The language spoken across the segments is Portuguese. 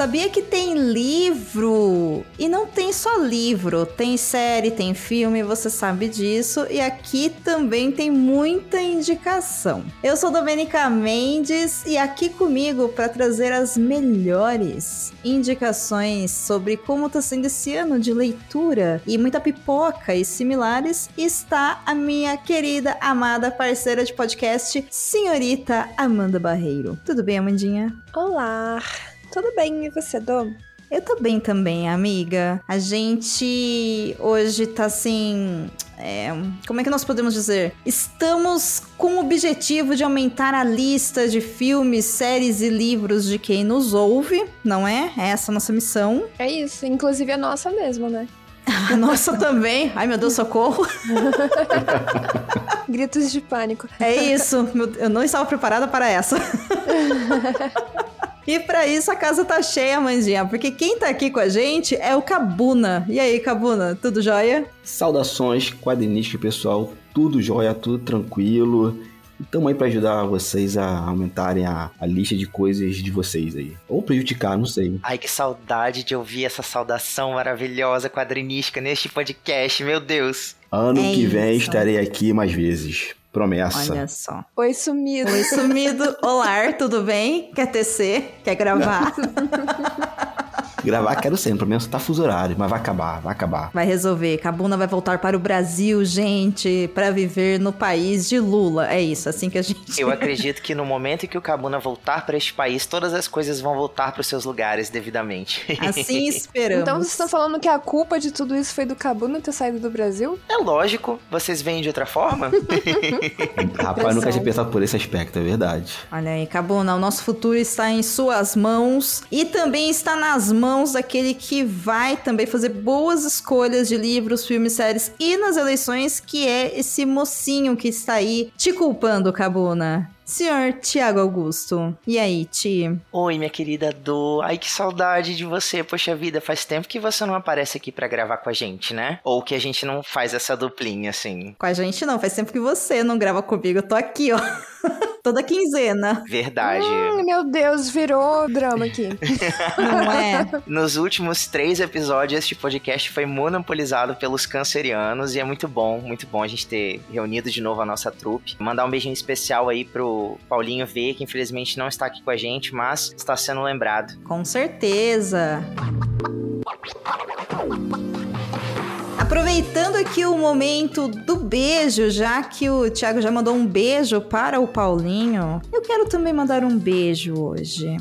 Sabia que tem livro? E não tem só livro, tem série, tem filme, você sabe disso. E aqui também tem muita indicação. Eu sou Domenica Mendes e aqui comigo para trazer as melhores indicações sobre como está sendo esse ano de leitura e muita pipoca e similares está a minha querida, amada parceira de podcast, senhorita Amanda Barreiro. Tudo bem, Amandinha? Olá! Tudo bem, e você, Dom? Eu tô bem também, amiga. A gente hoje tá assim. É, como é que nós podemos dizer? Estamos com o objetivo de aumentar a lista de filmes, séries e livros de quem nos ouve, não é? É essa a nossa missão. É isso, inclusive a nossa mesmo, né? A nossa também. Ai, meu Deus, socorro. Gritos de pânico. É isso. Eu não estava preparada para essa. E para isso a casa tá cheia, Mandinha, porque quem tá aqui com a gente é o Cabuna. E aí, Cabuna, tudo jóia? Saudações, quadrinístico pessoal, tudo jóia, tudo tranquilo. Estamos aí para ajudar vocês a aumentarem a, a, lista de coisas de vocês aí. Ou prejudicar, não sei. Ai, que saudade de ouvir essa saudação maravilhosa quadrinística neste podcast, meu Deus. Ano é que vem isso. estarei aqui mais vezes. Promessa. Olha só. Oi, sumido. Oi, sumido. Olá, tudo bem? Quer tecer? Quer gravar? Gravar quero sempre, pelo menos tá fuso horário, mas vai acabar, vai acabar. Vai resolver. Cabuna vai voltar para o Brasil, gente, para viver no país de Lula. É isso, assim que a gente. Eu acredito que no momento em que o Cabuna voltar para este país, todas as coisas vão voltar para os seus lugares devidamente. Assim esperamos. Então vocês estão falando que a culpa de tudo isso foi do Cabuna ter saído do Brasil? É lógico. Vocês veem de outra forma? Rapaz, nunca tinha pensado por esse aspecto, é verdade. Olha aí, Cabuna, o nosso futuro está em suas mãos e também está nas mãos mãos daquele que vai também fazer boas escolhas de livros, filmes, séries e nas eleições, que é esse mocinho que está aí te culpando, Cabuna. Senhor Tiago Augusto, e aí, Ti? Oi, minha querida Do. Ai, que saudade de você. Poxa vida, faz tempo que você não aparece aqui para gravar com a gente, né? Ou que a gente não faz essa duplinha assim. Com a gente não, faz tempo que você não grava comigo. Eu tô aqui, ó. Toda quinzena. Verdade. Hum, meu Deus, virou drama aqui. Não é? Nos últimos três episódios, este podcast foi monopolizado pelos cancerianos e é muito bom, muito bom a gente ter reunido de novo a nossa trupe. Mandar um beijinho especial aí pro Paulinho V, que infelizmente não está aqui com a gente, mas está sendo lembrado. Com certeza. Aproveitando aqui o momento do beijo, já que o Thiago já mandou um beijo para o Paulinho, eu quero também mandar um beijo hoje.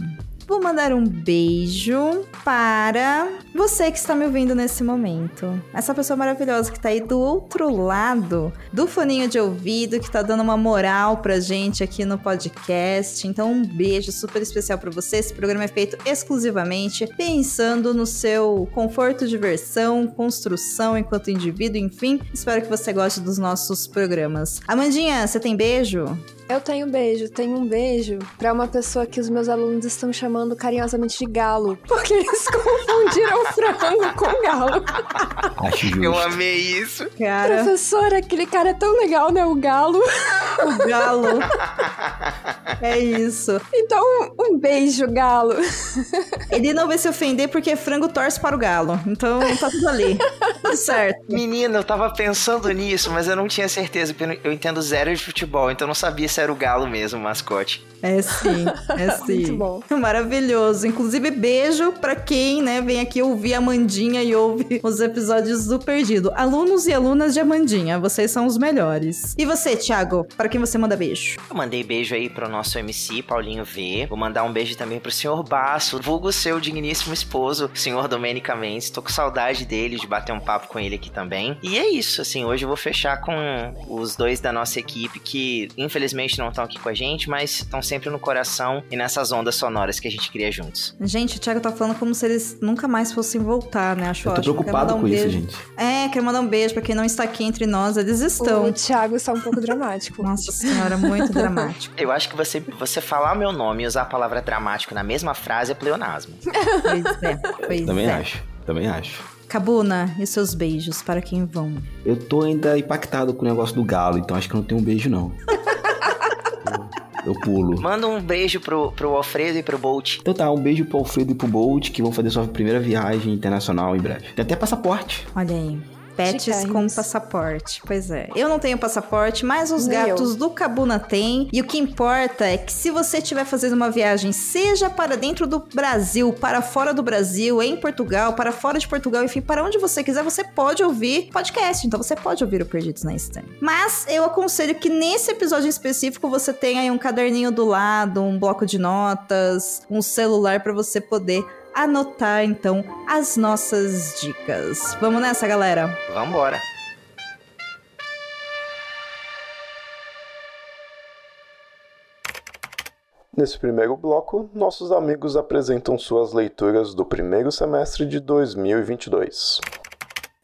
Vou mandar um beijo para você que está me ouvindo nesse momento. Essa pessoa maravilhosa que está aí do outro lado do foninho de ouvido, que está dando uma moral pra gente aqui no podcast. Então, um beijo super especial para você. Esse programa é feito exclusivamente pensando no seu conforto, diversão, construção enquanto indivíduo, enfim. Espero que você goste dos nossos programas. Amandinha, você tem beijo? Eu tenho beijo, tenho um beijo para uma pessoa que os meus alunos estão chamando carinhosamente de galo, porque eles confundiram frango com galo. Acho justo. Eu amei isso. Cara, Professora, aquele cara é tão legal, né? O galo. o galo. É isso. Então, um beijo, galo. Ele não vai se ofender porque frango torce para o galo. Então tá tudo ali. Tudo certo. Menina, eu tava pensando nisso, mas eu não tinha certeza, porque eu entendo zero de futebol, então eu não sabia se era o galo mesmo, o mascote. É sim, é sim. Muito bom. Maravilhoso. Inclusive, beijo pra quem, né, vem aqui ouvir a Amandinha e ouve os episódios do Perdido. Alunos e alunas de Amandinha, vocês são os melhores. E você, Thiago, para quem você manda beijo? Eu mandei beijo aí pro nosso MC, Paulinho V. Vou mandar um beijo também pro senhor Basso, vulgo seu digníssimo esposo, senhor Domenica Mendes. Tô com saudade dele, de bater um papo com ele aqui também. E é isso, assim, hoje eu vou fechar com os dois da nossa equipe que, infelizmente, não estão aqui com a gente, mas estão sempre no coração e nessas ondas sonoras que a gente cria juntos. Gente, o Thiago tá falando como se eles nunca mais fossem voltar, né? Acho Eu tô ótimo. Preocupado mandar um com isso, beijo. gente. É, quero mandar um beijo pra quem não está aqui entre nós. Eles estão. O Thiago está um pouco dramático. Nossa senhora, muito dramático. Eu acho que você, você falar meu nome e usar a palavra dramático na mesma frase é pleonasmo. Pois é, pois Também é. acho. Também acho. Cabuna, e seus beijos para quem vão? Eu tô ainda impactado com o negócio do galo, então acho que eu não tenho um beijo, não. eu pulo. Manda um beijo pro, pro Alfredo e pro Bolt. Então tá, um beijo pro Alfredo e pro Bolt, que vão fazer sua primeira viagem internacional em breve. Tem até passaporte. Olha aí. Pets com passaporte. Pois é. Eu não tenho passaporte, mas os Nem gatos eu. do Cabuna têm. E o que importa é que se você estiver fazendo uma viagem, seja para dentro do Brasil, para fora do Brasil, em Portugal, para fora de Portugal, enfim, para onde você quiser, você pode ouvir podcast. Então você pode ouvir o Perdidos na Estante. Mas eu aconselho que nesse episódio específico você tenha aí um caderninho do lado, um bloco de notas, um celular para você poder anotar então as nossas dicas. Vamos nessa, galera? Vambora. Nesse primeiro bloco, nossos amigos apresentam suas leituras do primeiro semestre de 2022.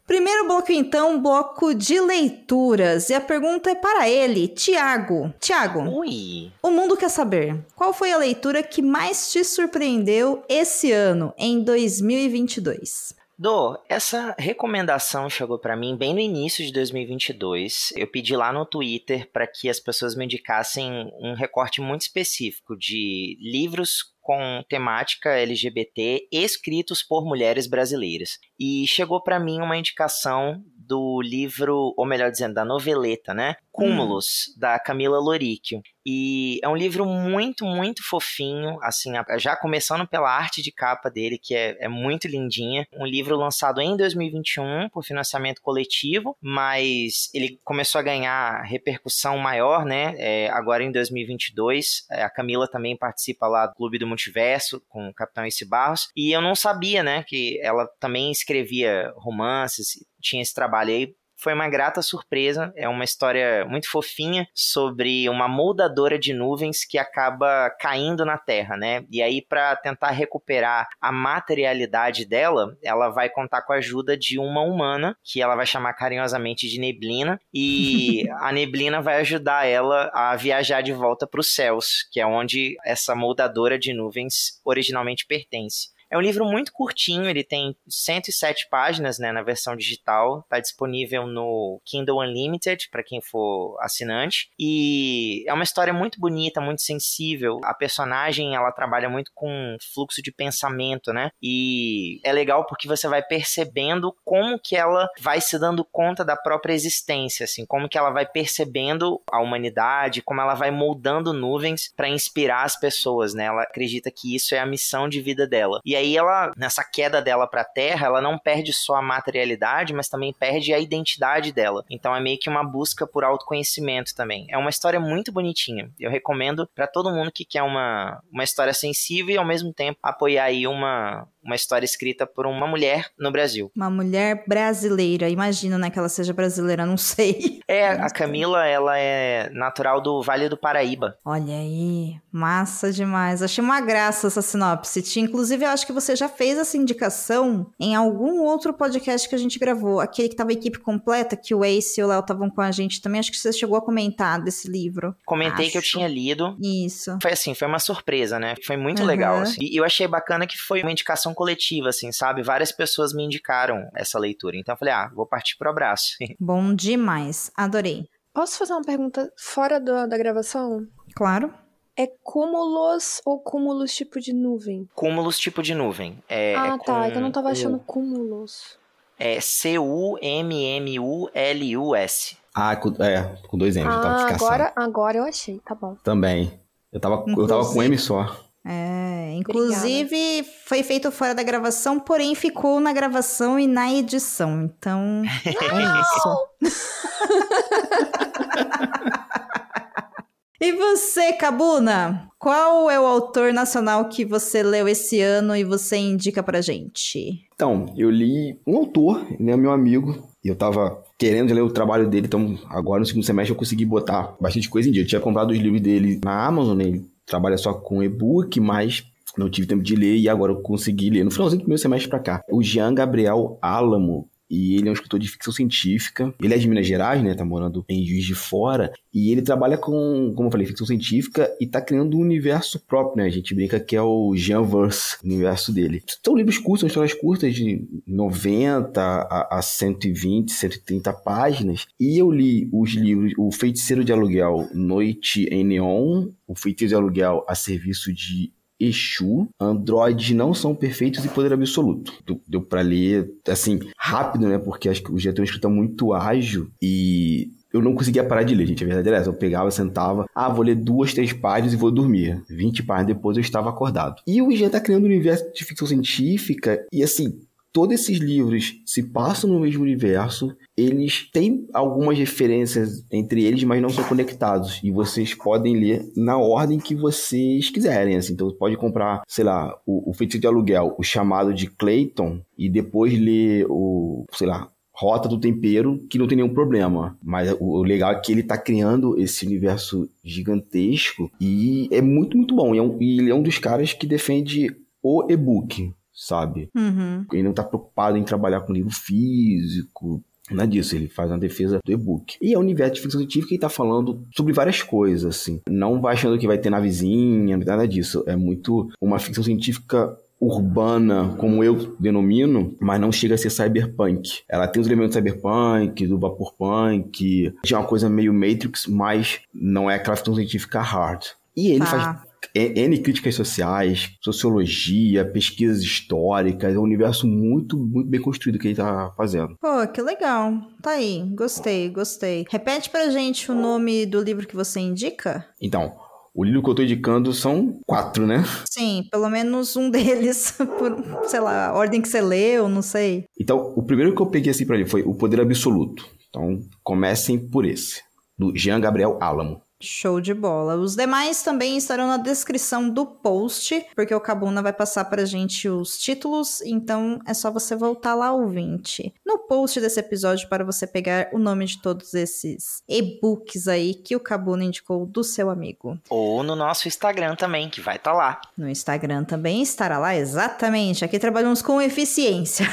Primeiro bloco, então, bloco de leituras. E a pergunta é para ele, Tiago. Tiago, Ui. o mundo quer saber. Qual foi a leitura que mais te surpreendeu esse ano, em 2022? Dô, essa recomendação chegou pra mim bem no início de 2022. Eu pedi lá no Twitter para que as pessoas me indicassem um recorte muito específico de livros com temática LGBT escritos por mulheres brasileiras. E chegou pra mim uma indicação do livro, ou melhor dizendo, da noveleta, né? Cúmulos, da Camila Loríquio. E é um livro muito, muito fofinho, assim, já começando pela arte de capa dele, que é, é muito lindinha. Um livro lançado em 2021 por financiamento coletivo, mas ele começou a ganhar repercussão maior, né? É, agora em 2022. É, a Camila também participa lá do Clube do Multiverso com o Capitão Ace Barros. E eu não sabia, né, que ela também escrevia romances, tinha esse trabalho aí foi uma grata surpresa. É uma história muito fofinha sobre uma moldadora de nuvens que acaba caindo na Terra, né? E aí, para tentar recuperar a materialidade dela, ela vai contar com a ajuda de uma humana, que ela vai chamar carinhosamente de Neblina, e a Neblina vai ajudar ela a viajar de volta para os céus, que é onde essa moldadora de nuvens originalmente pertence. É um livro muito curtinho, ele tem 107 páginas né, na versão digital, está disponível no Kindle Unlimited para quem for assinante. E é uma história muito bonita, muito sensível. A personagem ela trabalha muito com fluxo de pensamento, né? E é legal porque você vai percebendo como que ela vai se dando conta da própria existência, assim, como que ela vai percebendo a humanidade, como ela vai moldando nuvens para inspirar as pessoas, né? Ela acredita que isso é a missão de vida dela. E aí ela, nessa queda dela para a Terra, ela não perde só a materialidade, mas também perde a identidade dela. Então é meio que uma busca por autoconhecimento também. É uma história muito bonitinha. Eu recomendo para todo mundo que quer uma, uma história sensível e ao mesmo tempo apoiar aí uma uma história escrita por uma mulher no Brasil. Uma mulher brasileira. Imagino, né, que ela seja brasileira, não sei. É, a Camila, ela é natural do Vale do Paraíba. Olha aí, massa demais. Achei uma graça essa sinopse. Inclusive, eu acho que você já fez essa indicação em algum outro podcast que a gente gravou. Aquele que tava a equipe completa, que o Ace e o Léo estavam com a gente também. Acho que você chegou a comentar desse livro. Comentei que eu Acho. tinha lido. Isso. Foi assim, foi uma surpresa, né? Foi muito Uhum. legal. assim. E eu achei bacana que foi uma indicação coletiva, assim, sabe? Várias pessoas me indicaram essa leitura. Então eu falei, ah, vou partir pro abraço. Bom demais. Adorei. Posso fazer uma pergunta fora do- da gravação? Claro. É cúmulos ou cúmulos tipo de nuvem? Cúmulos tipo de nuvem. É, ah, é tá. É que eu não tava com achando cúmulos. É C-U-M-M-U-L-U-S. Ah, com, é, com dois M's, eu tava Ah, te caçando. agora, agora eu achei. Tá bom. Também. Eu tava, eu tava com M só. É, inclusive foi feito fora da gravação, porém ficou na gravação e na edição. Então, é isso. e você, Cabuna? Qual é o autor nacional que você leu esse ano e você indica pra gente? Então, eu li um autor, ele é meu amigo, e eu tava querendo ler o trabalho dele, então agora no segundo semestre eu consegui botar bastante coisa em dia. Eu tinha comprado os livros dele na Amazon, né? Trabalha só com e-book, mas não tive tempo de ler e agora eu consegui ler no finalzinho do meu semestre pra cá. O Jean Gabriel Álamo, e ele é um escritor de ficção científica. Ele é de Minas Gerais, né? Tá morando em Juiz de Fora. E ele trabalha com, como eu falei, ficção científica e tá criando um universo próprio, né? A gente brinca que é o Jeanverse, o universo dele. São livros curtos, são histórias curtas de 90 a, a 120, 130 páginas. E eu li os livros O Feiticeiro de Aluguel, Noite em Neon, O Feiticeiro de Aluguel a serviço de Exu, Androids não são perfeitos e poder absoluto. Deu, para ler, assim, rápido, né? Porque acho que o GT é uma escrita muito ágil e eu não conseguia parar de ler, gente. A verdade é essa. Eu pegava, sentava, ah, vou ler duas, três páginas e vou dormir. 20 páginas depois eu estava acordado. E o Jean tá criando um universo de ficção científica e, assim, todos esses livros se passam no mesmo universo, eles têm algumas referências entre eles, mas não são conectados. E vocês podem ler na ordem que vocês quiserem. Assim. Então, pode comprar, sei lá, o, o Feitiço de Aluguel, o chamado de Clayton, e depois ler o, sei lá, Rota do Tempero, que não tem nenhum problema. Mas o, legal é que ele está criando esse universo gigantesco e é muito, muito bom. E, é um, e ele é um dos caras que defende o e-book sabe? Uhum. Ele não tá preocupado em trabalhar com livro físico, Nada disso, ele faz uma defesa do e-book. E é um universo de ficção científica e tá falando sobre várias coisas, assim. Não vai achando que vai ter navezinha, nada disso. É muito uma ficção científica urbana, como eu denomino, mas não chega a ser cyberpunk. Ela tem os elementos cyberpunk, do vaporpunk, tinha uma coisa meio Matrix, mas não é aquela ficção científica hard. E ele Tá. faz N críticas sociais, sociologia, pesquisas históricas, é um universo muito, muito bem construído que ele tá fazendo. Pô, que legal. Tá aí, gostei, gostei. Repete pra gente o nome do livro que você indica? Então, o livro que eu tô indicando são quatro, né? Sim, pelo menos um deles, por, sei lá, a ordem que você leu, não sei. Então, o primeiro que eu peguei assim pra ele foi O Poder Absoluto. Então, comecem por esse, do Jean Gabriel Álamo. Show de bola. Os demais também estarão na descrição do post, porque o Cabuna vai passar pra gente os títulos, então é só você voltar lá, ouvinte, no post desse episódio para você pegar o nome de todos esses e-books aí que o Cabuna indicou do seu amigo. Ou no nosso Instagram também, que vai estar lá. No Instagram também estará lá, exatamente. Aqui trabalhamos com eficiência.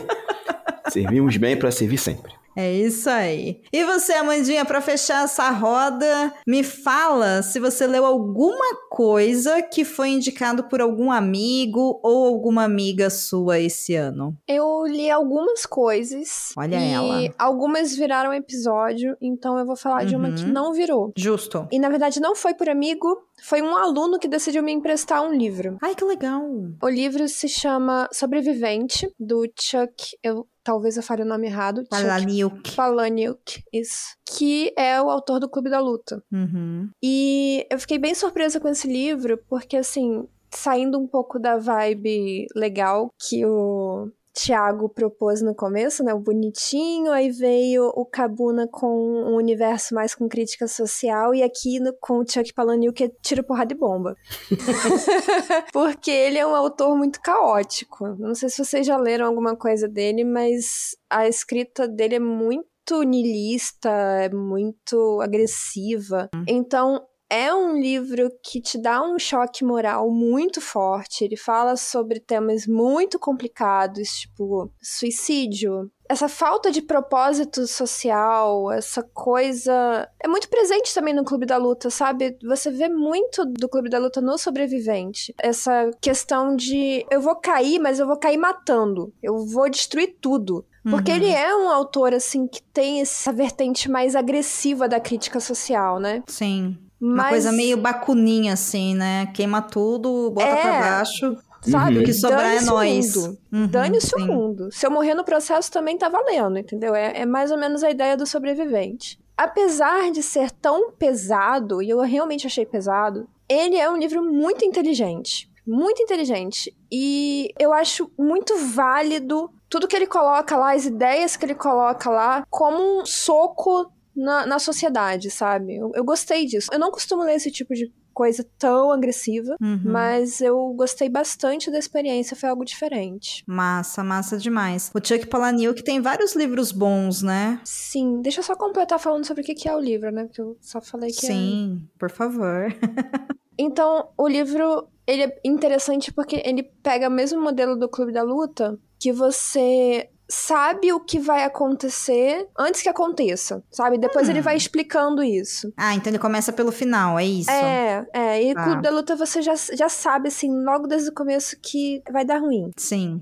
Servimos bem para servir sempre. É isso aí. E você, Amandinha, para fechar essa roda, me fala se você leu alguma coisa que foi indicado por algum amigo ou alguma amiga sua esse ano. Eu li algumas coisas. Olha e ela. algumas viraram episódio, então eu vou falar de uma Uhum. que não virou. Justo. E na verdade não foi por amigo, foi um aluno que decidiu me emprestar um livro. Ai, que legal. O livro se chama Sobrevivente, do Chuck. Eu, talvez eu fale o nome errado. Palaniuk. Palahniuk, isso. Que é o autor do Clube da Luta. Uhum. E eu fiquei bem surpresa com esse livro, porque assim, saindo um pouco da vibe legal que o Thiago propôs no começo, né? O bonitinho, aí veio o Kabuna com um universo mais com crítica social, e aqui no- com o Chuck Palahniuk é tiro, porrada e bomba. Porque ele é um autor muito caótico. Não sei se vocês já leram alguma coisa dele, mas a escrita dele é muito niilista, é muito agressiva. Então, é um livro que te dá um choque moral muito forte. Ele fala sobre temas muito complicados, tipo suicídio. Essa falta de propósito social, essa coisa. É muito presente também no Clube da Luta, sabe? Você vê muito do Clube da Luta no sobrevivente. Essa questão de eu vou cair, mas eu vou cair matando. Eu vou destruir tudo. Porque Uhum. ele é um autor, assim, que tem essa vertente mais agressiva da crítica social, né? Sim. Uma Mas, coisa meio bacuninha, assim, né? Queima tudo, bota É. pra baixo. sabe, O que sobrar é dane-se o nós. mundo. Uhum, Dane-se o mundo. Se eu morrer no processo, também tá valendo, entendeu? É, é mais ou menos a ideia do sobrevivente. Apesar de ser tão pesado, e eu realmente achei pesado, ele é um livro muito inteligente. Muito inteligente. E eu acho muito válido tudo que ele coloca lá, as ideias que ele coloca lá, como um soco na, na sociedade, sabe? Eu, eu gostei disso. Eu não costumo ler esse tipo de coisa tão agressiva, Uhum. mas eu gostei bastante da experiência, foi algo diferente. Massa, massa demais. O Chuck Palahniuk tem vários livros bons, né? Sim, deixa eu só completar falando sobre o que é o livro, né? Porque eu só falei que é. Sim, por favor. Então, o livro, ele é interessante porque ele pega o mesmo modelo do Clube da Luta, que você sabe o que vai acontecer antes que aconteça, sabe? Depois Hum. ele vai explicando isso. Ah, então ele começa pelo final, é isso? É, é. E Tá. Clube da Luta você já, já sabe, assim, logo desde o começo que vai dar ruim. Sim.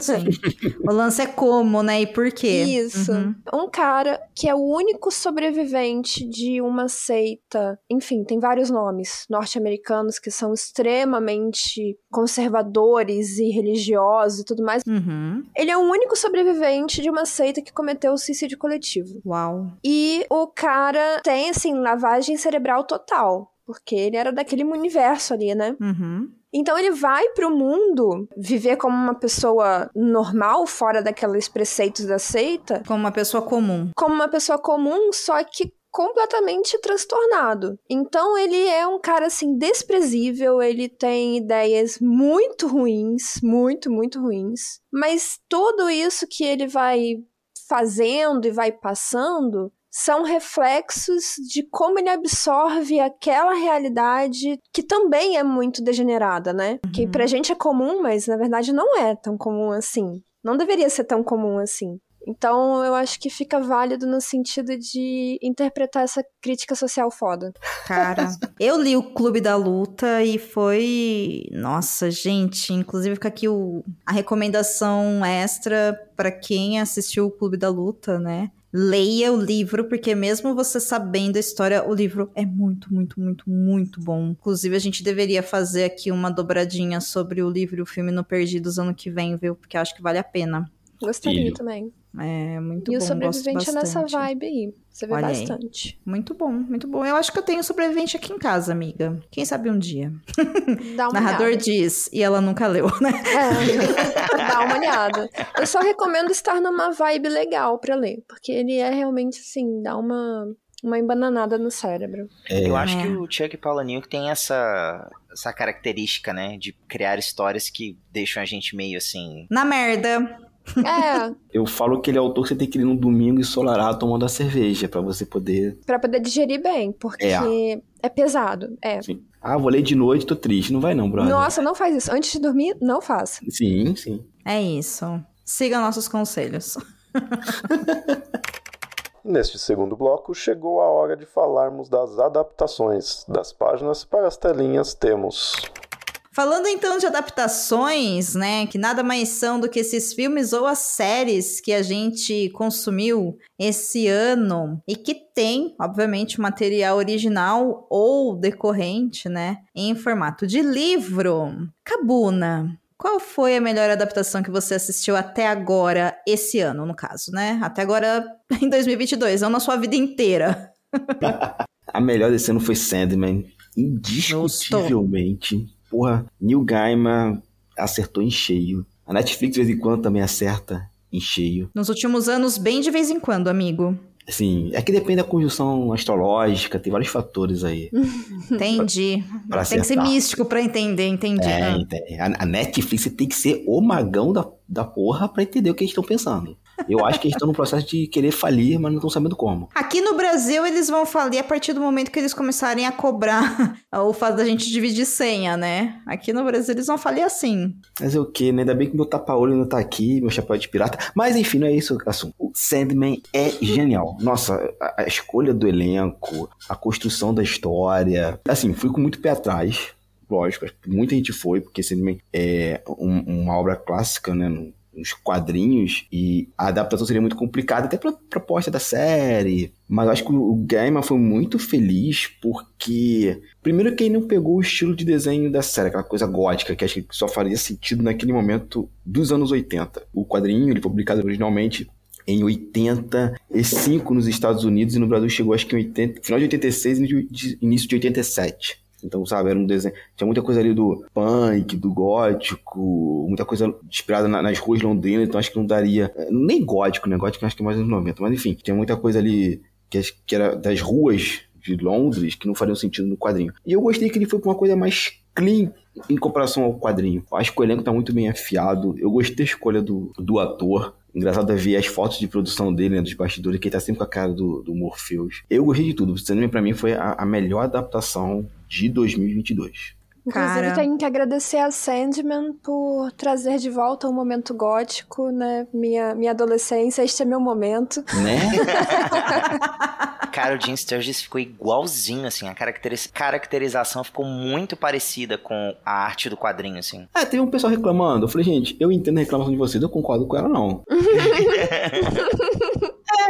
Sim. o lance é como, né? E por quê? Isso. Uhum. Um cara que é o único sobrevivente de uma seita, enfim, tem vários nomes norte-americanos que são extremamente conservadores e religiosos e tudo mais. Uhum. Ele é o único sobrevivente de uma seita que cometeu suicídio coletivo. Uau. E o cara tem, assim, lavagem cerebral total. Porque ele era daquele universo ali, né? Uhum. Então ele vai pro mundo viver como uma pessoa normal, fora daqueles preceitos da seita, Como uma pessoa comum. como uma pessoa comum, só que completamente transtornado. Então ele é um cara assim desprezível, ele tem ideias muito ruins, muito, muito ruins, mas tudo isso que ele vai fazendo e vai passando são reflexos de como ele absorve aquela realidade que também é muito degenerada, né? Que pra gente é comum, mas na verdade não é tão comum assim. Não deveria ser tão comum assim. Então eu acho que fica válido no sentido de interpretar essa crítica social foda. Cara, eu li o Clube da Luta e foi. Nossa, gente. Inclusive, fica aqui o... a recomendação extra pra quem assistiu o Clube da Luta, né? Leia o livro, porque mesmo você sabendo a história, o livro é muito, muito, muito, muito bom. Inclusive, a gente deveria fazer aqui uma dobradinha sobre o livro e o filme no Perdidos ano que vem, viu? Porque acho que vale a pena. Gostaria E- também. É muito e bom. o sobrevivente é nessa vibe aí. Você vê Olha aí. bastante. Muito bom, muito bom. Eu acho que eu tenho sobrevivente aqui em casa, amiga. Quem sabe um dia. Dá uma narrador olhada. diz, e ela nunca leu, né? É, dá uma olhada. Eu só recomendo estar numa vibe legal pra ler, porque ele é realmente assim, dá uma, uma embananada no cérebro. É, Eu acho É. que o Chuck Palahniuk tem essa, essa característica, né? De criar histórias que deixam a gente meio assim. Na merda. É, eu falo que ele é autor que você tem que ir num domingo ensolarado tomando a cerveja, pra você poder. pra poder digerir bem, porque É. é, pesado. É. Ah, vou ler de noite, tô triste. Não vai não, brother. Nossa, não faz isso. Antes de dormir, não faça. Sim, sim. É isso. Siga nossos conselhos. Neste segundo bloco, chegou a hora de falarmos das adaptações. Das páginas para as telinhas temos. Falando então de adaptações, né, que nada mais são do que esses filmes ou as séries que a gente consumiu esse ano e que tem, obviamente, material original ou decorrente, né, em formato de livro. Cabuna, qual foi a melhor adaptação que você assistiu até agora, esse ano, no caso, né? Até agora em 2022, não na sua vida inteira. A melhor desse ano foi Sandman. Indiscutivelmente. Porra, Neil Gaiman acertou em cheio. A Netflix de vez em quando também acerta em cheio. Nos últimos anos, bem de vez em quando, amigo. Assim, é que depende da conjunção astrológica, tem vários fatores aí Entendi. pra Tem que ser místico pra entender, entendi. Tem, tem. A, a Netflix tem que ser o magão da, da porra pra entender o que eles estão pensando. Eu acho que eles estão no processo de querer falir, mas não estão sabendo como. Aqui no Brasil, eles vão falir a partir do momento que eles começarem a cobrar o fato da gente dividir senha, né? Aqui no Brasil, eles vão falir assim. Mas é o que, né? Ainda bem que meu tapa-olho não tá aqui, meu chapéu de pirata. Mas enfim, não é isso o assunto. O Sandman é genial. Nossa, a, a escolha do elenco, a construção da história. Assim, fui com muito pé atrás. Lógico, muita gente foi, porque Sandman é um- uma obra clássica, né? no- Nos quadrinhos, e a adaptação seria muito complicada, até pela proposta da série. Mas eu acho que o Gaiman foi muito feliz porque Primeiro que ele não pegou o estilo de desenho da série, aquela coisa gótica, que acho que só faria sentido naquele momento dos anos 80. O quadrinho, ele foi publicado originalmente em 85 nos Estados Unidos e no Brasil chegou acho que em 80, final de 86 e início de 87. Então, sabe, era um desenho. Tinha muita coisa ali do punk, do gótico, muita coisa inspirada na- nas ruas londrinas, então acho que não daria. Nem gótico, né? Gótico acho que é mais anos 90, mas enfim, tinha muita coisa ali que, que era das ruas de Londres que não fariam sentido no quadrinho. E eu gostei que ele foi pra uma coisa mais clean em comparação ao quadrinho. Acho que o elenco tá muito bem afiado. Eu gostei da escolha do, do ator. Engraçado é ver as fotos de produção dele, né, dos bastidores, que ele tá sempre com a cara do, do Morpheus. Eu gostei de tudo. O Sandman pra mim foi a, a melhor adaptação de 2022. Inclusive, Cara. tenho que agradecer a Sandman por trazer de volta um momento gótico, né? Minha, minha adolescência, este é meu momento. Né? Cara, o Jim Sturgis ficou igualzinho, assim. A caracteriz- caracterização ficou muito parecida com a arte do quadrinho, assim. Ah, teve um pessoal reclamando. Eu falei, gente, eu entendo a reclamação de vocês, eu concordo com ela, não.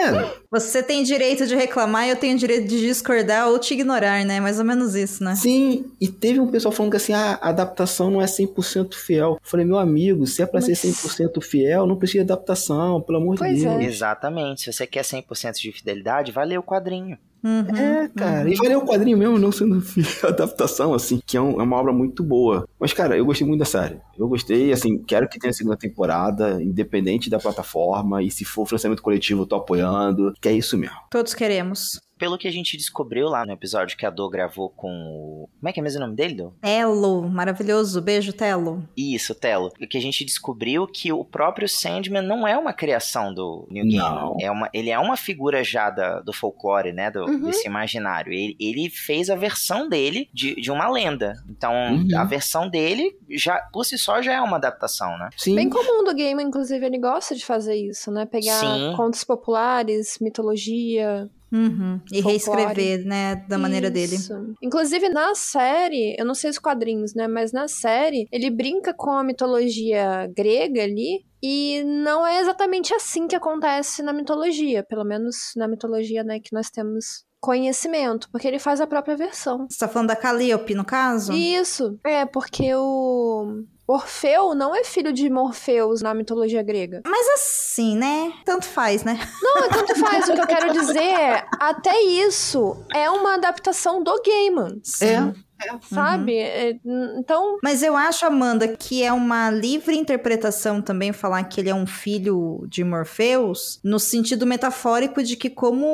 é, Você tem direito de reclamar e eu tenho direito de discordar ou te ignorar, né? Mais ou menos isso, né? sim. E teve um pessoal falando que assim, ah, a adaptação não é 100% fiel. Eu falei, meu amigo, se é pra Mas- ser 100% fiel, não precisa de adaptação, pelo amor Pois de é. Deus. Exatamente. Se você quer 100% de fidelidade, vai ler o quadrinho. Uhum. É, cara, e valeu o quadrinho mesmo, não sendo adaptação, assim, que é, um- é uma obra muito boa. Mas, cara, eu gostei muito da série. Eu gostei, assim, quero que tenha segunda temporada, independente da plataforma, e se for financiamento coletivo, eu tô apoiando, que é isso mesmo. Todos queremos. Pelo que a gente descobriu lá no episódio que a Do gravou com o. Como é que é mesmo o nome dele, Do? Telo, maravilhoso. Beijo, Telo. Isso, Telo. O que a gente descobriu que o próprio Sandman não é uma criação do Neil Não. Gaiman. É uma, ele é uma figura já da- do folclore, né? Do, Uhum. Desse imaginário. Ele, ele fez a versão dele de, de uma lenda. Então, Uhum. a versão dele, já por si só, já é uma adaptação, né? Sim. Bem comum do game, inclusive, ele gosta de fazer isso, né? Pegar Sim. contos populares, mitologia. Uhum. E Folclore. reescrever, né? Da maneira dele. Isso. Inclusive, na série, eu não sei os quadrinhos, né? Mas na série, ele brinca com a mitologia grega ali. E não é exatamente assim que acontece na mitologia. Pelo menos na mitologia, né, que nós temos conhecimento. Porque ele faz a própria versão. Você tá falando da Calliope, no caso? Isso. É, porque o. Orfeu não é filho de Morfeus na mitologia grega. Mas assim, né? Tanto faz, né? Não, tanto faz. o que eu quero dizer é, até isso é uma adaptação do Gaiman, Sim. sabe? É, n- Então, Mas eu acho, Amanda, que é uma livre interpretação também falar que ele é um filho de Morpheus, no sentido metafórico de que, como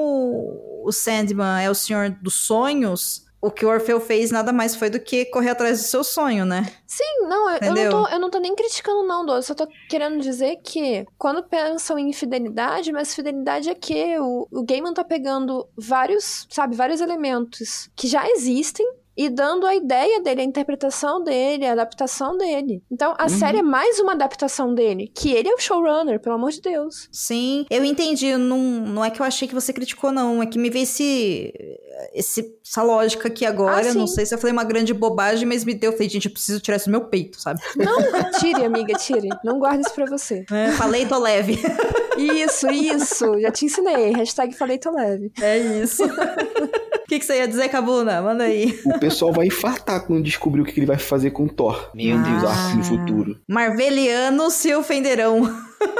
o Sandman é o senhor dos sonhos, o que o Orfeu fez nada mais foi do que correr atrás do seu sonho, né? sim, não, eu- eu não, tô, eu não tô nem criticando, não, Dô. Eu só tô querendo dizer que quando pensam em fidelidade, mas fidelidade é que o, o Gaiman tá pegando vários, sabe, vários elementos que já existem. E dando a ideia dele, a interpretação dele, a adaptação dele. Então, a série é mais uma adaptação dele. Que ele é o showrunner, pelo amor de Deus. Sim, eu entendi. Não, não é que eu achei que você criticou, não. É que me veio esse, esse, essa lógica aqui agora. Ah, não sei se eu falei uma grande bobagem, mas me deu. Eu falei, gente, eu preciso tirar isso do meu peito, sabe? Não, tire, amiga, tire. Não guarde isso pra você. É, falei, tô leve. Isso, isso. Já te ensinei. Hashtag falei tô leve. É isso. O que, que você ia dizer, Cabuna? Manda aí. O pessoal vai infartar quando descobrir o que ele vai fazer com o Thor. Meu Ah. Deus. Arcos no futuro. Marvelianos se ofenderão.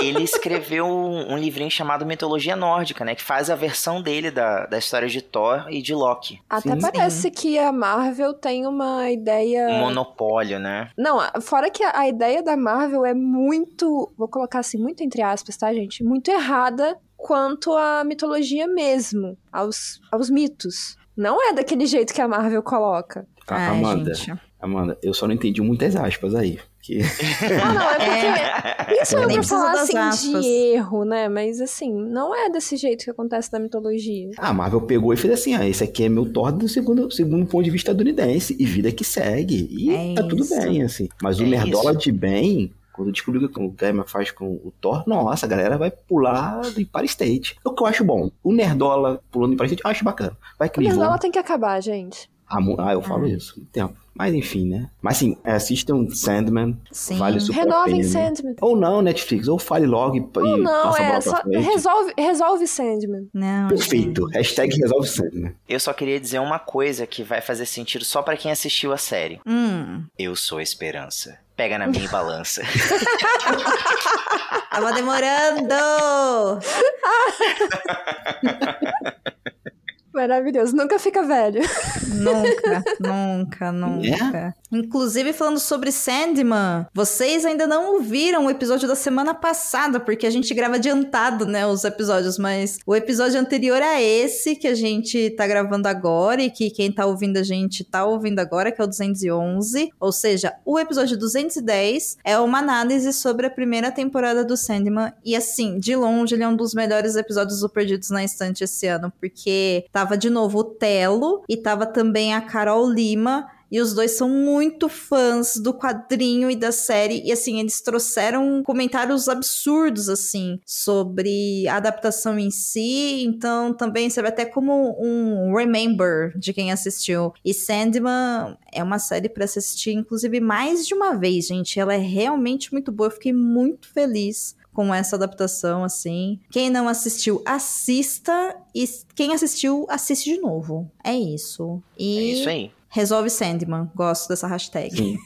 Ele escreveu um, um livrinho chamado Mitologia Nórdica, né? Que faz a versão dele da, da história de Thor e de Loki. Até Sim. parece que a Marvel tem uma ideia. Um monopólio, né? Não, fora que a, a ideia da Marvel é muito. Vou colocar assim, muito entre aspas, tá, gente? Muito errada quanto à mitologia mesmo, aos, aos mitos. Não é daquele jeito que a Marvel coloca. Tá, Ai, Amanda, gente. Amanda, eu só não entendi muitas aspas aí. Que... Ah, não, é porque. Isso é Nem pra falar assim aspas. de erro, né? Mas assim, não é desse jeito que acontece na mitologia. A Marvel pegou e fez assim: ah, esse aqui é meu Thor do segundo, segundo ponto de vista estadunidense. E vida que segue. E É tá tudo isso. bem, assim. Mas o É Nerdola isso. de bem. Quando descobriu o que o Gaiman faz com o Thor, nossa, a galera vai pular do Empire State. É o que eu acho bom. O Nerdola pulando do Empire State, eu acho bacana. Vai que O. Nerdola tem que acabar, gente. Ah, ah, eu falo isso. há muito Tempo. Mas enfim, né? Mas sim, assistam Sandman. Sim. Vale super a Renovem pena. Sandman. Ou não, Netflix. Ou fale logo e, Ou e não, passa a é bola só. pra frente. Resolve, resolve Sandman. Não, Perfeito. gente. Hashtag resolve Sandman. Eu só queria dizer uma coisa que vai fazer sentido só pra quem assistiu a série. Hum, Eu sou a esperança. Pega na minha balança. tava demorando! Maravilhoso. Nunca fica velho. Nunca, nunca, nunca. Inclusive, falando sobre Sandman, vocês ainda não ouviram o episódio da semana passada, porque a gente grava adiantado, né, os episódios, mas o episódio anterior a esse que a gente tá gravando agora e que quem tá ouvindo a gente tá ouvindo agora, que é o 211, ou seja, o episódio 210 é uma análise sobre a primeira temporada do Sandman e assim, de longe ele é um dos melhores episódios do Perdidos na Estante esse ano, porque tava de novo o Telo e tava também a Carol Lima E os dois são muito fãs do quadrinho e da série. E assim, eles trouxeram comentários absurdos, assim, sobre a adaptação em si. Então, também serve até como um remember de quem assistiu. E Sandman é uma série para assistir, inclusive, mais de uma vez, gente. Ela é realmente muito boa. Eu fiquei muito feliz com essa adaptação, assim. Quem não assistiu, assista. E quem assistiu, assiste de novo. É isso. E É isso aí. resolve Sandman. Gosto dessa hashtag. Sim.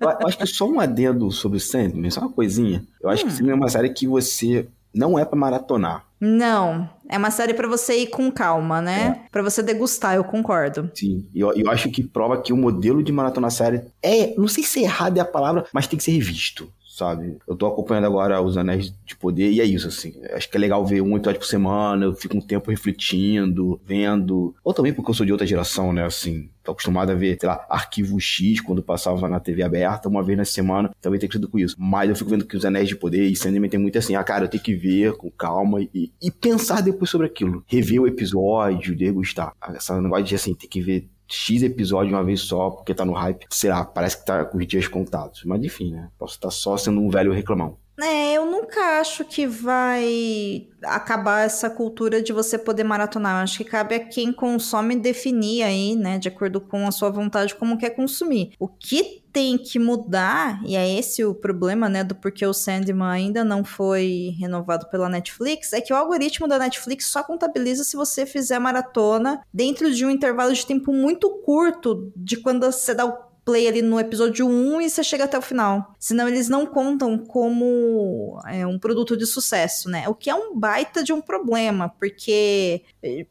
eu, acho que só um adendo sobre Sandman, só uma coisinha. Eu acho que Sandman é uma série que você não é pra maratonar. Não, é uma série pra você ir com calma, né? Pra você degustar, eu concordo. Sim. E eu, eu acho que prova que o modelo de maratona série é. Não sei se errado é a palavra, mas tem que ser revisto. Sabe? Eu tô acompanhando agora os Anéis de Poder e é isso, assim. Acho que é legal ver um episódio por semana, eu fico um tempo refletindo, vendo. Ou também porque eu sou de outra geração, né? Assim, tô acostumado a ver, sei lá, Arquivo X quando passava na TV aberta, uma vez na semana, também tem sido com isso. Mas eu fico vendo que os Anéis de Poder e Sandman tem muito assim, ah, cara, eu tenho que ver com calma e, e pensar depois sobre aquilo. Rever o episódio, degustar. Essa negócio de assim, ter que ver X episódio de uma vez só, porque tá no hype. Sei lá, parece que tá com os dias contados. Mas enfim, né? Posso estar só sendo um velho reclamão. É, eu nunca acho que vai acabar essa cultura de você poder maratonar. Eu acho que cabe a quem consome definir aí, né, de acordo com a sua vontade, como quer consumir. O que tem que mudar, e é esse o problema, né, do porquê o Sandman ainda não foi renovado pela Netflix, é que o algoritmo da Netflix só contabiliza se você fizer maratona dentro de um intervalo de tempo muito curto de quando você dá o play ali no episódio 1 e você chega até o final. Senão eles não contam como é, um produto de sucesso, né? O que é um baita de um problema, porque,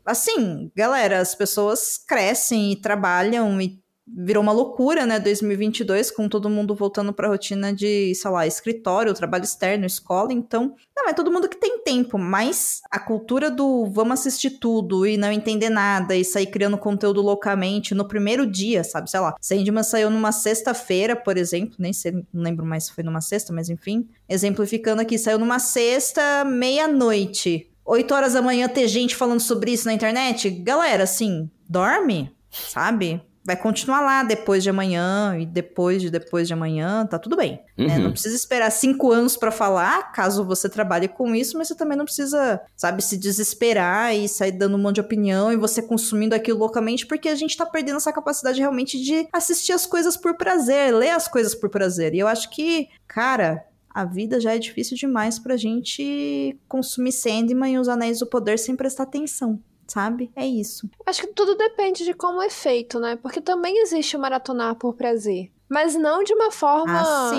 assim, galera, as pessoas crescem e trabalham e virou uma loucura, né, 2022, com todo mundo voltando pra rotina de, sei lá, escritório, trabalho externo, escola, então, não, é todo mundo que tem tempo, mas a cultura do vamos assistir tudo e não entender nada e sair criando conteúdo loucamente no primeiro dia, sabe, sei lá, Sandman saiu numa sexta-feira, por exemplo, nem sei, não lembro mais se foi numa sexta, mas enfim, exemplificando aqui, saiu numa sexta, meia-noite, 8 horas da manhã ter gente falando sobre isso na internet, galera, assim, dorme, sabe? Vai continuar lá depois de amanhã e depois de depois de amanhã, tá tudo bem. Né? Uhum. Não precisa esperar cinco anos para falar, caso você trabalhe com isso, mas você também não precisa, sabe, se desesperar e sair dando um monte de opinião e você consumindo aquilo loucamente, porque a gente tá perdendo essa capacidade realmente de assistir as coisas por prazer, ler as coisas por prazer. E eu acho que, cara, a vida já é difícil demais pra gente consumir Sandman e os Anéis do Poder sem prestar atenção sabe? É isso. Acho que tudo depende de como é feito, né? Porque também existe o maratonar por prazer. Mas não de uma forma Ah,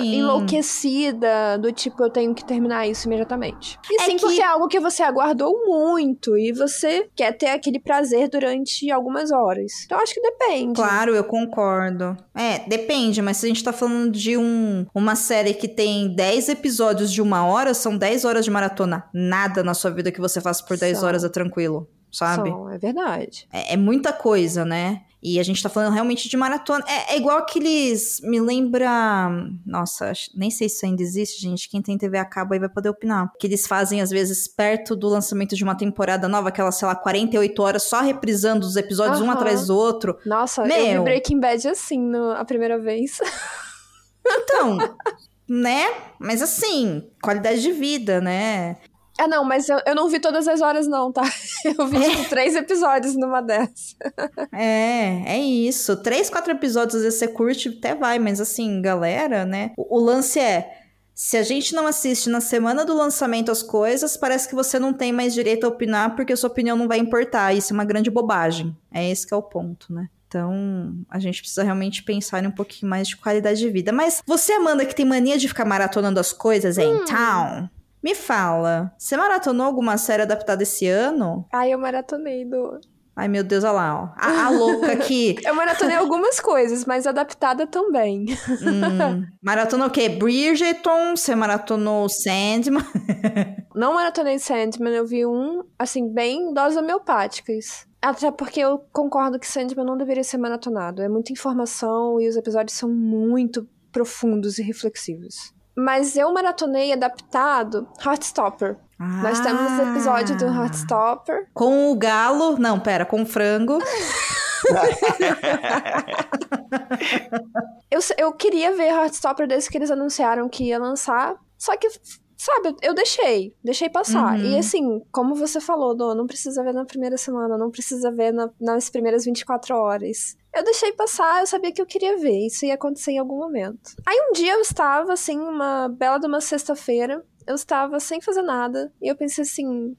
enlouquecida, do tipo, eu tenho que terminar isso imediatamente. E É sim, que- porque é algo que você aguardou muito e você quer ter aquele prazer durante algumas horas. Então acho que depende. Claro, eu concordo. É, depende, mas se a gente tá falando de um, uma série que tem 10 episódios de uma hora, são 10 horas de maratona. Nada na sua vida que você faça por 10 São. horas é tranquilo, sabe? São, é verdade. É, é muita coisa, né? E a gente tá falando realmente de maratona. É, é igual aqueles. Me lembra. Nossa, nem sei se isso ainda existe, gente. Quem tem TV a cabo aí vai poder opinar. Que eles fazem, às vezes, perto do lançamento de uma temporada nova, aquelas, sei lá, 48 horas só reprisando os episódios um Aham. atrás do outro. Nossa, eu Meu. vi Breaking Bad assim no, a primeira vez. Então, né? Mas assim, qualidade de vida, né? Ah, não, mas eu, eu não vi todas as horas, não, tá? Eu vi, tipo, três episódios numa dessas. É, é isso. Três, quatro episódios, às vezes você curte, até vai, mas assim, galera, né? O, o lance é. Se a gente não assiste na semana do lançamento as coisas, parece que você não tem mais direito a opinar porque a sua opinião não vai importar. Isso é uma grande bobagem. É esse que é o ponto, né? Então, a gente precisa realmente pensar em um pouquinho mais de qualidade de vida. Mas você, Amanda, que tem mania de ficar maratonando as coisas, então, me fala, você maratonou alguma série adaptada esse ano? Ai, eu maratonei do. Ai, meu Deus, olha lá, ó. A, a louca aqui. Eu maratonei algumas coisas, mas adaptada também. Hum, maratonou o quê? Bridgerton? Você maratonou Sandman? Não maratonei Sandman, eu vi um, assim, bem doses homeopáticas. Até porque eu concordo que Sandman não deveria ser maratonado. É muita informação e os episódios são muito profundos e reflexivos. Mas eu maratonei adaptado Heartstopper. Nós temos o episódio do Ah. Heartstopper. Com o galo. Não, pera, com o frango. eu, eu queria ver Heartstopper desde que eles anunciaram que ia lançar, só que sabe, eu deixei, deixei passar. Uhum. E assim, como você falou, Dô, não precisa ver na primeira semana, não precisa ver na, nas primeiras 24 horas. Eu deixei passar, eu sabia que eu queria ver, isso ia acontecer em algum momento. Aí um dia eu estava, assim, uma bela de uma sexta-feira, eu estava sem fazer nada, e eu pensei assim,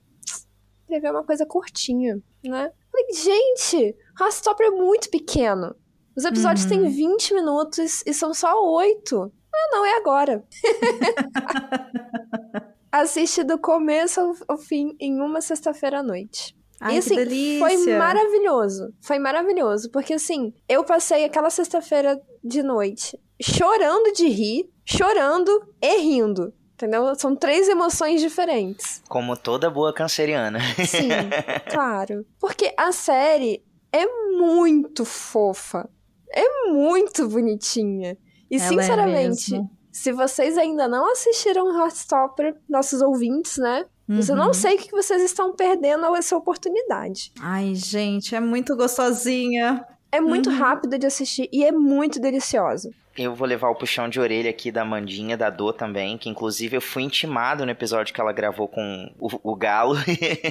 queria ver uma coisa curtinha, né? Falei, gente, Heartstopper é muito pequeno. Os episódios Uhum. têm 20 minutos e são só 8. Ah, não, é agora. Assiste do começo ao fim em uma sexta-feira à noite. Ai, e assim, foi maravilhoso. Foi maravilhoso. Porque assim, eu passei aquela sexta-feira de noite chorando de rir, chorando e rindo. Entendeu? São três emoções diferentes. Como toda boa canceriana. Sim, claro. Porque a série é muito fofa. É muito bonitinha. E Ela é sinceramente, mesmo. se vocês ainda não assistiram Heartstopper, nossos ouvintes, né? Você Uhum. não sei o que vocês estão perdendo essa oportunidade. Ai, gente, é muito gostosinha. É muito Uhum. rápido de assistir e é muito delicioso. Eu vou levar o puxão de orelha aqui da Mandinha, da Dô também, que inclusive eu fui intimado no episódio que ela gravou com o, o Galo,